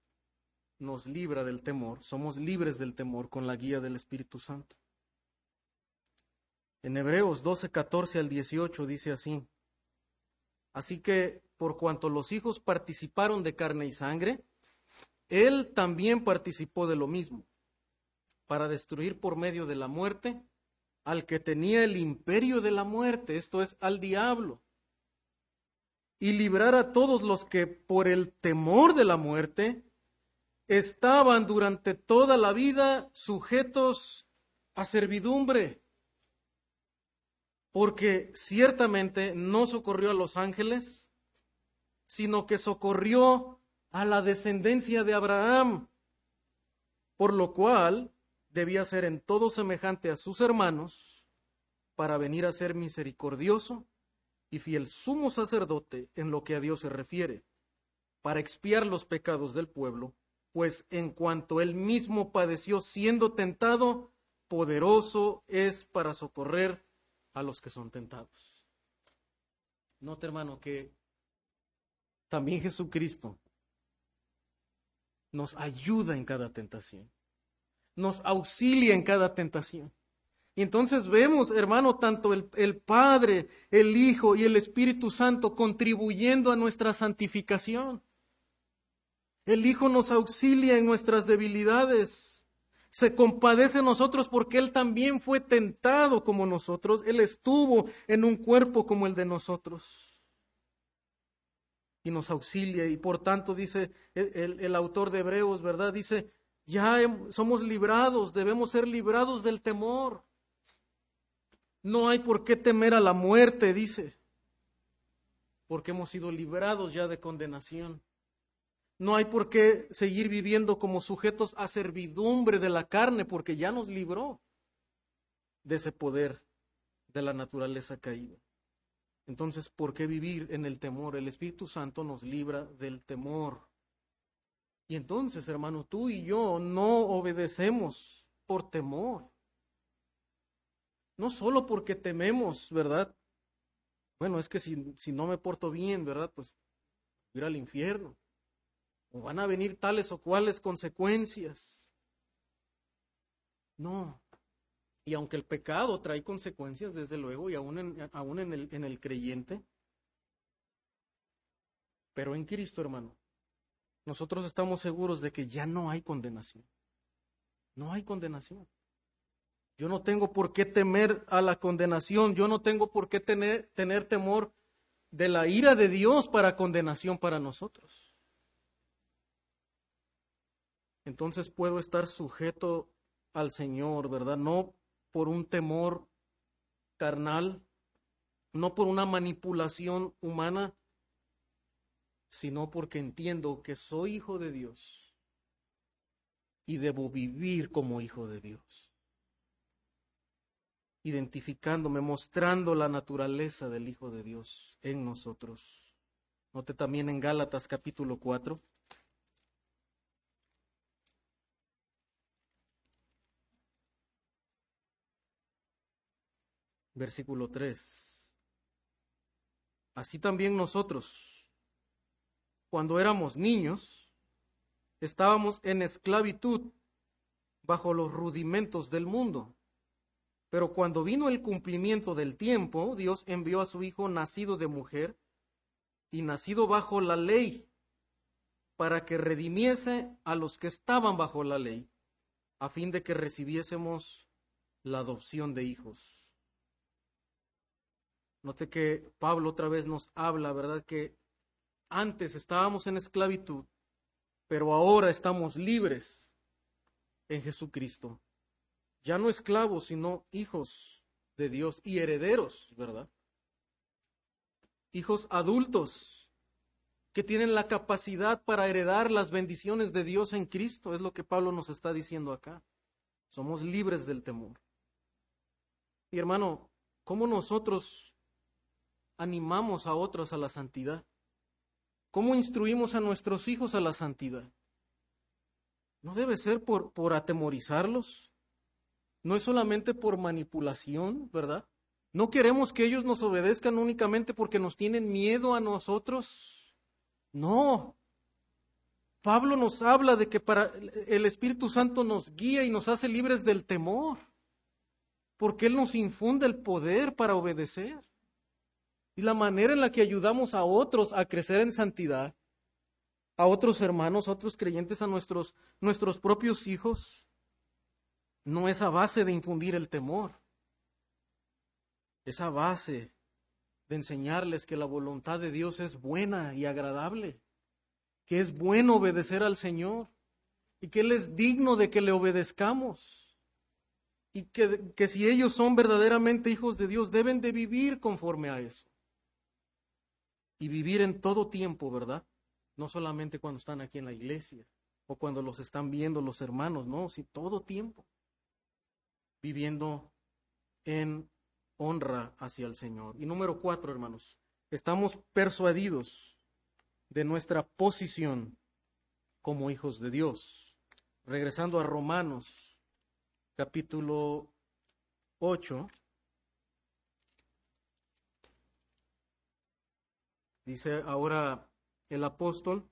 nos libra del temor, somos libres del temor con la guía del Espíritu Santo. En Hebreos 12, 14 al 18 dice así, así que por cuanto los hijos participaron de carne y sangre, él también participó de lo mismo, para destruir por medio de la muerte al que tenía el imperio de la muerte, esto es, al diablo, y librar a todos los que por el temor de la muerte estaban durante toda la vida sujetos a servidumbre, porque ciertamente no socorrió a los ángeles, sino que socorrió a la descendencia de Abraham, por lo cual debía ser en todo semejante a sus hermanos, para venir a ser misericordioso y fiel sumo sacerdote en lo que a Dios se refiere, para expiar los pecados del pueblo pues en cuanto él mismo padeció siendo tentado, poderoso es para socorrer a los que son tentados. Note, hermano, que también Jesucristo nos ayuda en cada tentación, nos auxilia en cada tentación. Y entonces vemos, hermano, tanto el, el, Padre, el Hijo y el Espíritu Santo contribuyendo a nuestra santificación. El Hijo nos auxilia en nuestras debilidades. Se compadece de nosotros porque Él también fue tentado como nosotros. Él estuvo en un cuerpo como el de nosotros. Y nos auxilia. Y por tanto dice el, el autor de Hebreos, ¿verdad? Dice, ya somos librados, debemos ser librados del temor. No hay por qué temer a la muerte, dice, porque hemos sido librados ya de condenación. No hay por qué seguir viviendo como sujetos a servidumbre de la carne, porque ya nos libró de ese poder de la naturaleza caída. Entonces, ¿por qué vivir en el temor? El Espíritu Santo nos libra del temor. Y entonces, hermano, tú y yo no obedecemos por temor. No solo porque tememos, ¿verdad? Bueno, es que si, si no me porto bien, ¿verdad? Pues ir al infierno o van a venir tales o cuales consecuencias. No. Y aunque el pecado trae consecuencias, desde luego, y aún en, aún en, el, en el creyente, pero en Cristo, hermano, nosotros estamos seguros de que ya no hay condenación. No hay condenación. Yo no tengo por qué temer a la condenación, yo no tengo por qué tener, tener temor de la ira de Dios para condenación para nosotros. Entonces puedo estar sujeto al Señor, ¿verdad? No por un temor carnal, no por una manipulación humana, sino porque entiendo que soy hijo de Dios y debo vivir como hijo de Dios, identificándome, mostrando la naturaleza del Hijo de Dios en nosotros. Note también en Gálatas capítulo 4. Versículo 3. Así también nosotros, cuando éramos niños, estábamos en esclavitud bajo los rudimentos del mundo. Pero cuando vino el cumplimiento del tiempo, Dios envió a su Hijo nacido de mujer y nacido bajo la ley, para que redimiese a los que estaban bajo la ley, a fin de que recibiésemos la adopción de hijos. Note que Pablo otra vez nos habla, ¿verdad? Que antes estábamos en esclavitud, pero ahora estamos libres en Jesucristo. Ya no esclavos, sino hijos de Dios y herederos, ¿verdad? Hijos adultos que tienen la capacidad para heredar las bendiciones de Dios en Cristo, es lo que Pablo nos está diciendo acá. Somos libres del temor. Y hermano, ¿cómo nosotros animamos a otros a la santidad? ¿Cómo instruimos a nuestros hijos a la santidad? No debe ser por, por atemorizarlos. No es solamente por manipulación, ¿verdad? No queremos que ellos nos obedezcan únicamente porque nos tienen miedo a nosotros. No. Pablo nos habla de que para el Espíritu Santo nos guía y nos hace libres del temor, porque Él nos infunde el poder para obedecer. Y la manera en la que ayudamos a otros a crecer en santidad, a otros hermanos, a otros creyentes, a nuestros, nuestros propios hijos, no es a base de infundir el temor. Es a base de enseñarles que la voluntad de Dios es buena y agradable, que es bueno obedecer al Señor y que Él es digno de que le obedezcamos y que, que si ellos son verdaderamente hijos de Dios deben de vivir conforme a eso y vivir en todo tiempo, ¿verdad? No solamente cuando están aquí en la iglesia o cuando los están viendo los hermanos, no, sí, todo tiempo. Viviendo en honra hacia el Señor. Y número cuatro, hermanos, estamos persuadidos de nuestra posición como hijos de Dios. Regresando a Romanos, capítulo 8. Dice ahora el apóstol,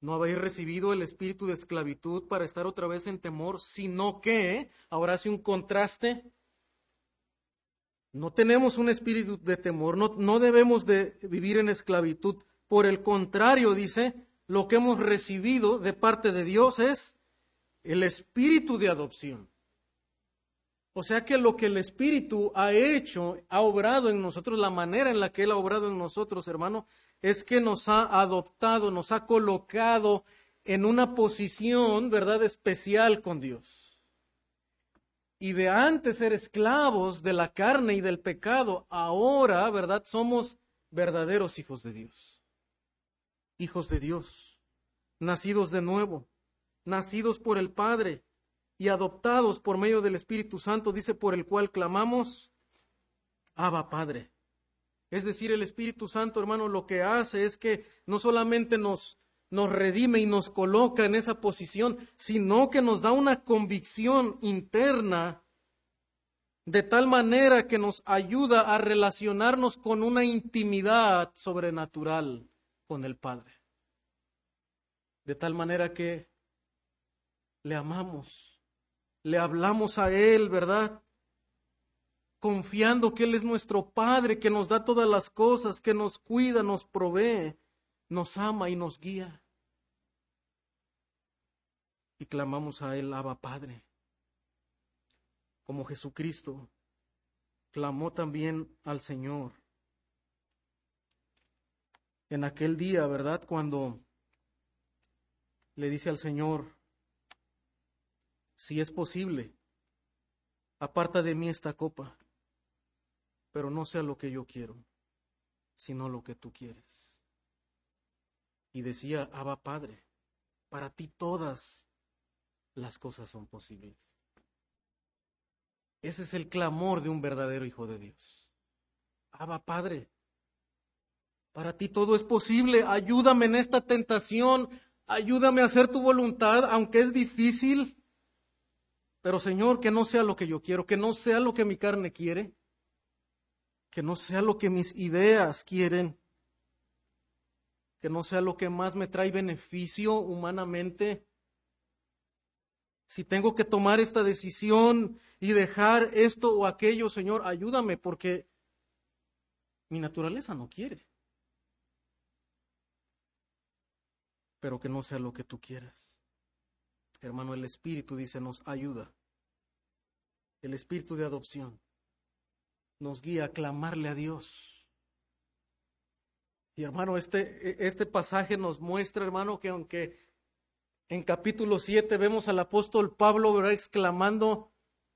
no habéis recibido el espíritu de esclavitud para estar otra vez en temor, sino que, ahora hace un contraste, no tenemos un espíritu de temor, no, no debemos de vivir en esclavitud. Por el contrario, dice, lo que hemos recibido de parte de Dios es el espíritu de adopción. O sea que lo que el Espíritu ha hecho, ha obrado en nosotros, la manera en la que Él ha obrado en nosotros, hermano, es que nos ha adoptado, nos ha colocado en una posición, ¿verdad?, especial con Dios. Y de antes ser esclavos de la carne y del pecado, ahora, ¿verdad?, somos verdaderos hijos de Dios. Hijos de Dios, nacidos de nuevo, nacidos por el Padre y adoptados por medio del Espíritu Santo, dice, por el cual clamamos, Abba Padre. Es decir, el Espíritu Santo, hermano, lo que hace es que no solamente nos, nos redime y nos coloca en esa posición, sino que nos da una convicción interna de tal manera que nos ayuda a relacionarnos con una intimidad sobrenatural con el Padre. De tal manera que le amamos le hablamos a Él, ¿verdad? Confiando que Él es nuestro Padre, que nos da todas las cosas, que nos cuida, nos provee, nos ama y nos guía. Y clamamos a Él, Abba Padre, como Jesucristo clamó también al Señor. En aquel día, ¿verdad? Cuando le dice al Señor, si es posible, aparta de mí esta copa, pero no sea lo que yo quiero, sino lo que tú quieres. y decía, Abba Padre, para ti todas las cosas son posibles. Ese es el clamor de un verdadero hijo de Dios. Abba Padre, para ti todo es posible. Ayúdame en esta tentación. Ayúdame a hacer tu voluntad, aunque es difícil. Pero Señor, que no sea lo que yo quiero, que no sea lo que mi carne quiere, que no sea lo que mis ideas quieren, que no sea lo que más me trae beneficio humanamente. Si tengo que tomar esta decisión y dejar esto o aquello, Señor, ayúdame porque mi naturaleza no quiere. Pero que no sea lo que tú quieras. Hermano, el Espíritu dice, nos ayuda. El Espíritu de adopción nos guía a clamarle a Dios. Y hermano, este, este pasaje nos muestra, hermano, que aunque en capítulo 7 vemos al apóstol Pablo exclamando,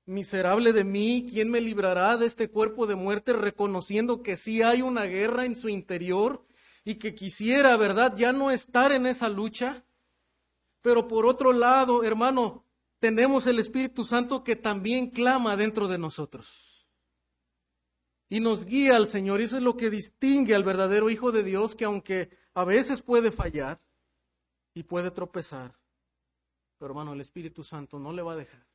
miserable de mí, ¿quién me librará de este cuerpo de muerte? Reconociendo que sí hay una guerra en su interior y que quisiera, ¿verdad?, ya no estar en esa lucha. Pero por otro lado, hermano, tenemos el Espíritu Santo que también clama dentro de nosotros. Y nos guía al Señor. Y eso es lo que distingue al verdadero Hijo de Dios, que aunque a veces puede fallar y puede tropezar, pero hermano, el Espíritu Santo no le va a dejar.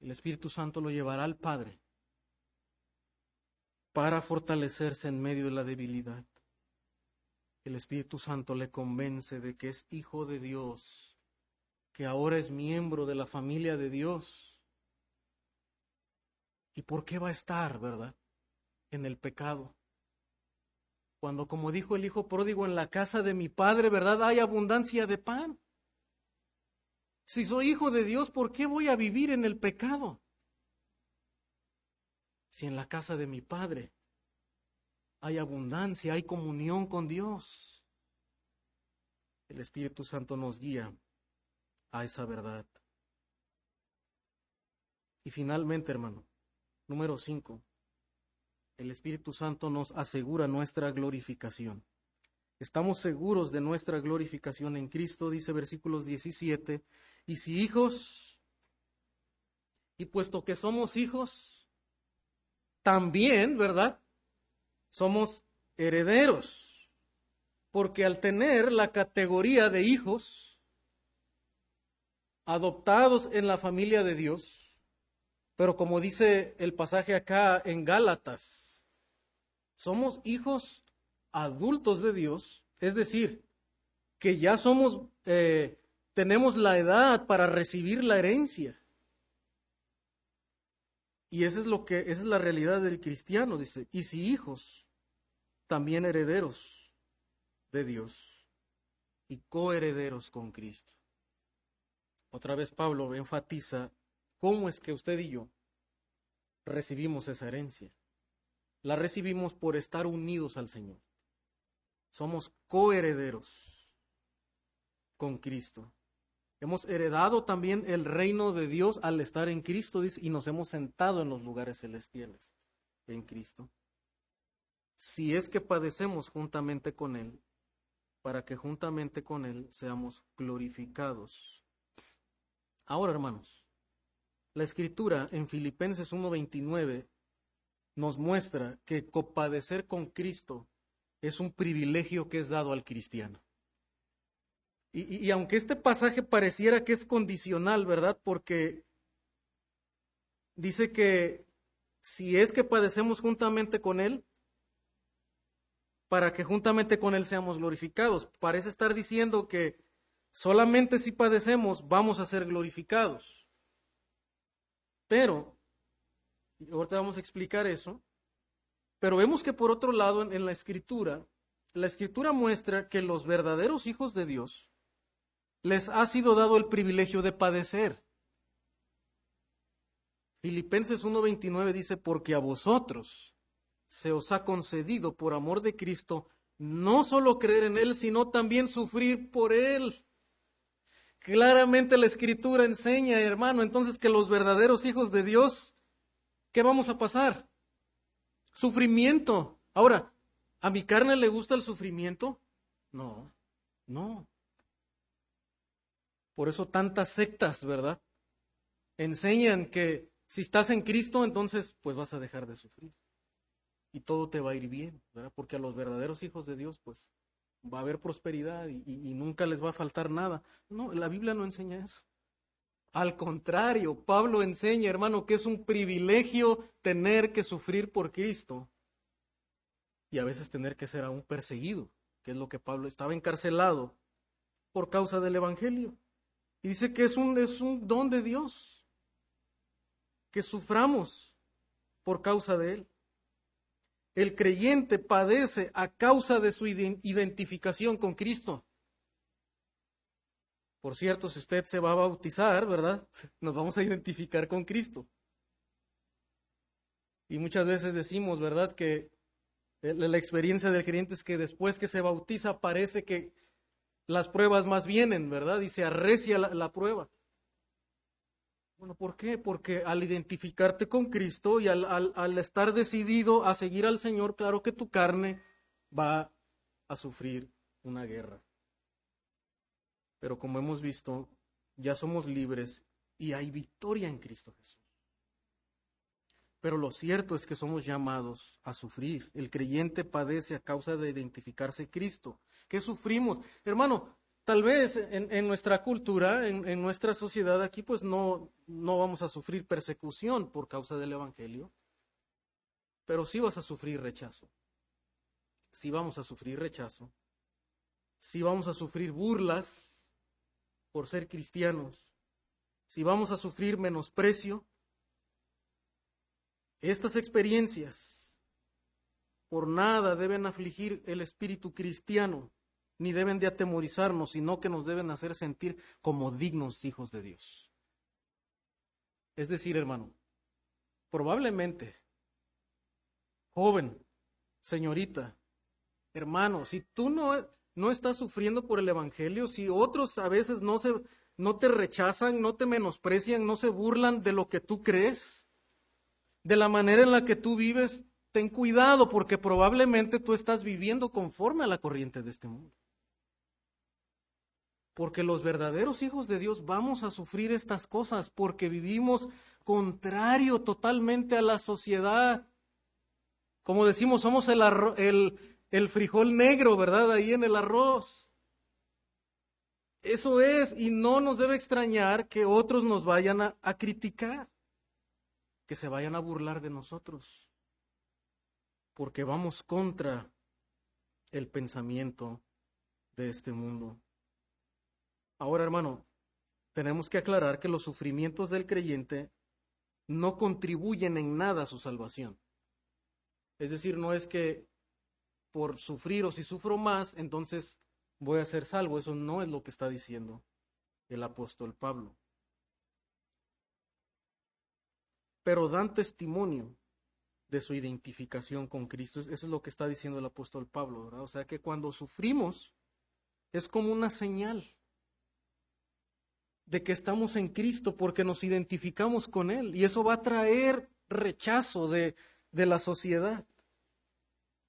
El Espíritu Santo lo llevará al Padre para fortalecerse en medio de la debilidad el Espíritu Santo le convence de que es hijo de Dios, que ahora es miembro de la familia de Dios. ¿Y por qué va a estar, verdad? En el pecado. Cuando, como dijo el hijo pródigo, en la casa de mi padre, ¿verdad? Hay abundancia de pan. Si soy hijo de Dios, ¿por qué voy a vivir en el pecado? Si en la casa de mi padre hay abundancia, hay comunión con Dios. El Espíritu Santo nos guía a esa verdad. Y finalmente, hermano, número cinco, el Espíritu Santo nos asegura nuestra glorificación. Estamos seguros de nuestra glorificación en Cristo, dice versículos 17, y si hijos, y puesto que somos hijos, también, ¿verdad? somos herederos, porque al tener la categoría de hijos adoptados en la familia de Dios, pero como dice el pasaje acá en Gálatas, somos hijos adultos de Dios, es decir, que ya somos, eh, tenemos la edad para recibir la herencia. Y esa es lo que, esa es la realidad del cristiano, dice. Y si hijos, también herederos de Dios y coherederos con Cristo. Otra vez Pablo enfatiza cómo es que usted y yo recibimos esa herencia. La recibimos por estar unidos al Señor. Somos coherederos con Cristo. Hemos heredado también el reino de Dios al estar en Cristo y nos hemos sentado en los lugares celestiales en Cristo si es que padecemos juntamente con Él, para que juntamente con Él seamos glorificados. Ahora, hermanos, la escritura en Filipenses 1:29 nos muestra que compadecer con Cristo es un privilegio que es dado al cristiano. Y, y, aunque este pasaje pareciera que es condicional, ¿verdad? Porque dice que si es que padecemos juntamente con Él, para que juntamente con Él seamos glorificados. Parece estar diciendo que solamente si padecemos vamos a ser glorificados. Pero, y ahorita vamos a explicar eso, pero vemos que por otro lado en, en la escritura, la escritura muestra que los verdaderos hijos de Dios les ha sido dado el privilegio de padecer. Filipenses 1:29 dice, porque a vosotros, se os ha concedido por amor de Cristo no solo creer en Él, sino también sufrir por Él. Claramente la escritura enseña, hermano, entonces que los verdaderos hijos de Dios, ¿qué vamos a pasar? Sufrimiento. Ahora, ¿a mi carne le gusta el sufrimiento? No, no. Por eso tantas sectas, ¿verdad? Enseñan que si estás en Cristo, entonces pues vas a dejar de sufrir. Y todo te va a ir bien, ¿verdad? Porque a los verdaderos hijos de Dios, pues va a haber prosperidad y, nunca les va a faltar nada. No, la Biblia no enseña eso. Al contrario, Pablo enseña, hermano, que es un privilegio tener que sufrir por Cristo y a veces tener que ser aún perseguido, que es lo que Pablo estaba encarcelado por causa del Evangelio. Y dice que es un, es un don de Dios, que suframos por causa de Él. El creyente padece a causa de su identificación con Cristo. Por cierto, si usted se va a bautizar, ¿verdad? Nos vamos a identificar con Cristo. Y muchas veces decimos, ¿verdad?, que la experiencia del creyente es que después que se bautiza parece que las pruebas más vienen, ¿verdad? Y se arrecia la, prueba. Bueno, ¿por qué? Porque al identificarte con Cristo y al, al, estar decidido a seguir al Señor, claro que tu carne va a sufrir una guerra. Pero como hemos visto, ya somos libres y hay victoria en Cristo Jesús. Pero lo cierto es que somos llamados a sufrir. El creyente padece a causa de identificarse Cristo. ¿Qué sufrimos? Hermano, tal vez en, nuestra cultura, en, en, nuestra sociedad aquí, pues no, no vamos a sufrir persecución por causa del Evangelio, pero sí vas a sufrir rechazo. Sí vamos a sufrir rechazo. Sí vamos a sufrir burlas por ser cristianos, si vamos a sufrir menosprecio, estas experiencias por nada deben afligir el espíritu cristiano, ni deben de atemorizarnos, sino que nos deben hacer sentir como dignos hijos de Dios. Es decir, hermano, probablemente, joven, señorita, hermano, si tú no no estás sufriendo por el Evangelio, si otros a veces no, se, no te rechazan, no te menosprecian, no se burlan de lo que tú crees, de la manera en la que tú vives, ten cuidado porque probablemente tú estás viviendo conforme a la corriente de este mundo. Porque los verdaderos hijos de Dios vamos a sufrir estas cosas porque vivimos contrario totalmente a la sociedad. Como decimos, somos el, el, frijol negro, ¿verdad? Ahí en el arroz. Eso es, y no nos debe extrañar que otros nos vayan a criticar, que se vayan a burlar de nosotros, porque vamos contra el pensamiento de este mundo. Ahora, hermano, tenemos que aclarar que los sufrimientos del creyente no contribuyen en nada a su salvación. Es decir, no es que por sufrir o si sufro más, entonces voy a ser salvo. Eso no es lo que está diciendo el apóstol Pablo. Pero dan testimonio de su identificación con Cristo. Eso es lo que está diciendo el apóstol Pablo. O sea que cuando sufrimos es como una señal de que estamos en Cristo porque nos identificamos con Él y eso va a traer rechazo de, de la sociedad.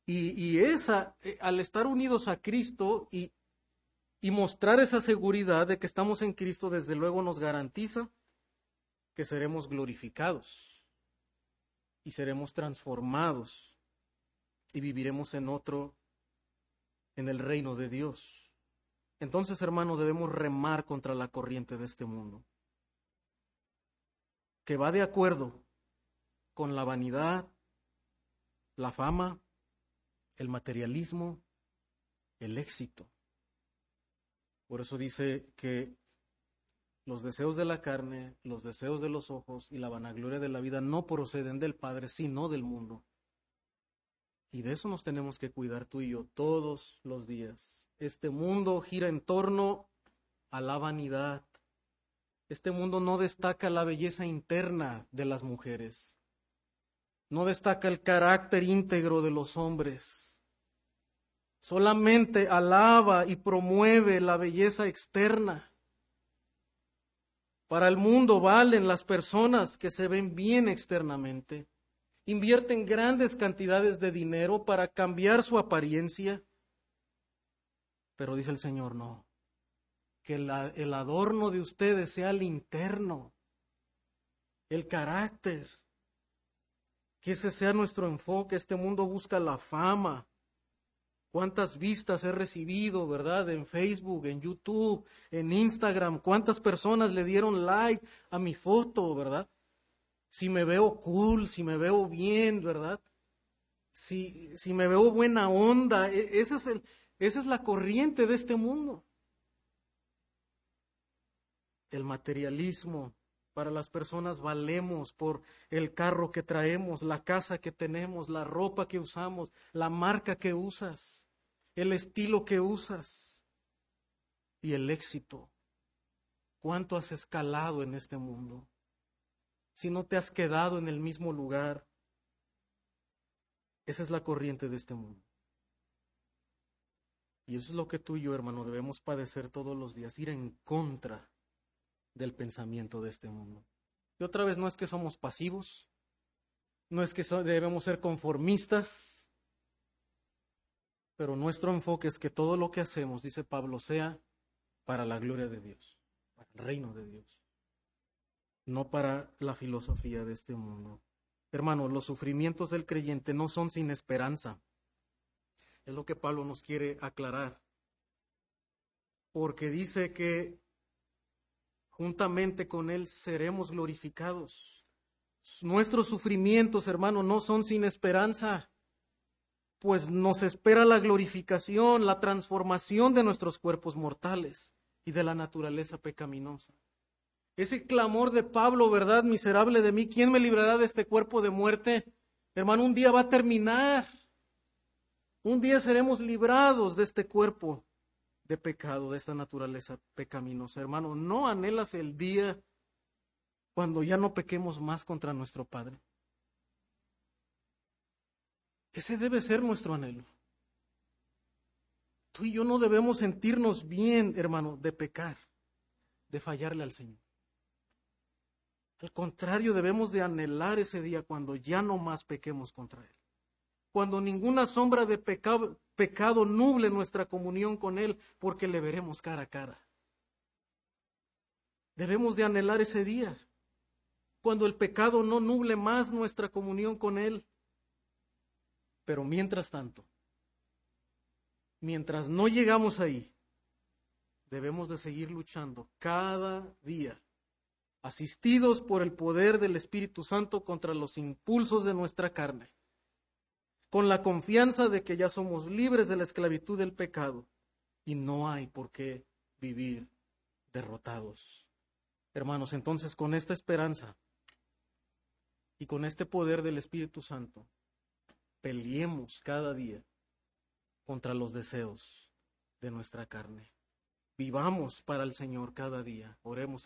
Y, esa, eh, al estar unidos a Cristo y, y mostrar esa seguridad de que estamos en Cristo, desde luego nos garantiza que seremos glorificados y seremos transformados y viviremos en otro, en el reino de Dios. Entonces, hermano, debemos remar contra la corriente de este mundo, que va de acuerdo con la vanidad, la fama, el materialismo, el éxito. Por eso dice que los deseos de la carne, los deseos de los ojos y la vanagloria de la vida no proceden del Padre, sino del mundo. Y de eso nos tenemos que cuidar tú y yo todos los días. Este mundo gira en torno a la vanidad. Este mundo no destaca la belleza interna de las mujeres. No destaca el carácter íntegro de los hombres solamente alaba y promueve la belleza externa. Para el mundo valen las personas que se ven bien externamente, invierten grandes cantidades de dinero para cambiar su apariencia. Pero dice el Señor, no. Que el adorno de ustedes sea el interno, el carácter. Que ese sea nuestro enfoque. Este mundo busca la fama. Cuántas vistas he recibido, ¿verdad? En Facebook, en YouTube, en Instagram. Cuántas personas le dieron like a mi foto, ¿verdad? Si me veo cool, si me veo bien, ¿verdad? Si, si me veo buena onda. E, ese es el, esa es la corriente de este mundo. El materialismo, para las personas valemos por el carro que traemos, la casa que tenemos, la ropa que usamos, la marca que usas, el estilo que usas y el éxito. ¿Cuánto has escalado en este mundo? Si no te has quedado en el mismo lugar, esa es la corriente de este mundo. Y eso es lo que tú y yo, hermano, debemos padecer todos los días, ir en contra del pensamiento de este mundo. Y otra vez no es que somos pasivos, no es que debemos ser conformistas, pero nuestro enfoque es que todo lo que hacemos, dice Pablo, sea para la gloria de Dios, para el reino de Dios, no para la filosofía de este mundo. Hermano, los sufrimientos del creyente no son sin esperanza. Es lo que Pablo nos quiere aclarar. Porque dice que juntamente con Él seremos glorificados. Nuestros sufrimientos, hermano, no son sin esperanza, pues nos espera la glorificación, la transformación de nuestros cuerpos mortales y de la naturaleza pecaminosa. Ese clamor de Pablo, ¿verdad? Miserable de mí, ¿quién me librará de este cuerpo de muerte? Hermano, un día va a terminar. Un día seremos librados de este cuerpo de pecado, de esta naturaleza pecaminosa. Hermano, ¿no anhelas el día cuando ya no pequemos más contra nuestro Padre? Ese debe ser nuestro anhelo. Tú y yo no debemos sentirnos bien, hermano, de pecar, de fallarle al Señor. Al contrario, debemos de anhelar ese día cuando ya no más pequemos contra Él cuando ninguna sombra de pecado, pecado nuble nuestra comunión con Él, porque le veremos cara a cara. Debemos de anhelar ese día, cuando el pecado no nuble más nuestra comunión con Él. Pero mientras tanto, mientras no llegamos ahí, debemos de seguir luchando cada día, asistidos por el poder del Espíritu Santo contra los impulsos de nuestra carne con la confianza de que ya somos libres de la esclavitud del pecado y no hay por qué vivir derrotados. Hermanos, entonces con esta esperanza y con este poder del Espíritu Santo, peleemos cada día contra los deseos de nuestra carne. Vivamos para el Señor cada día. Oremos.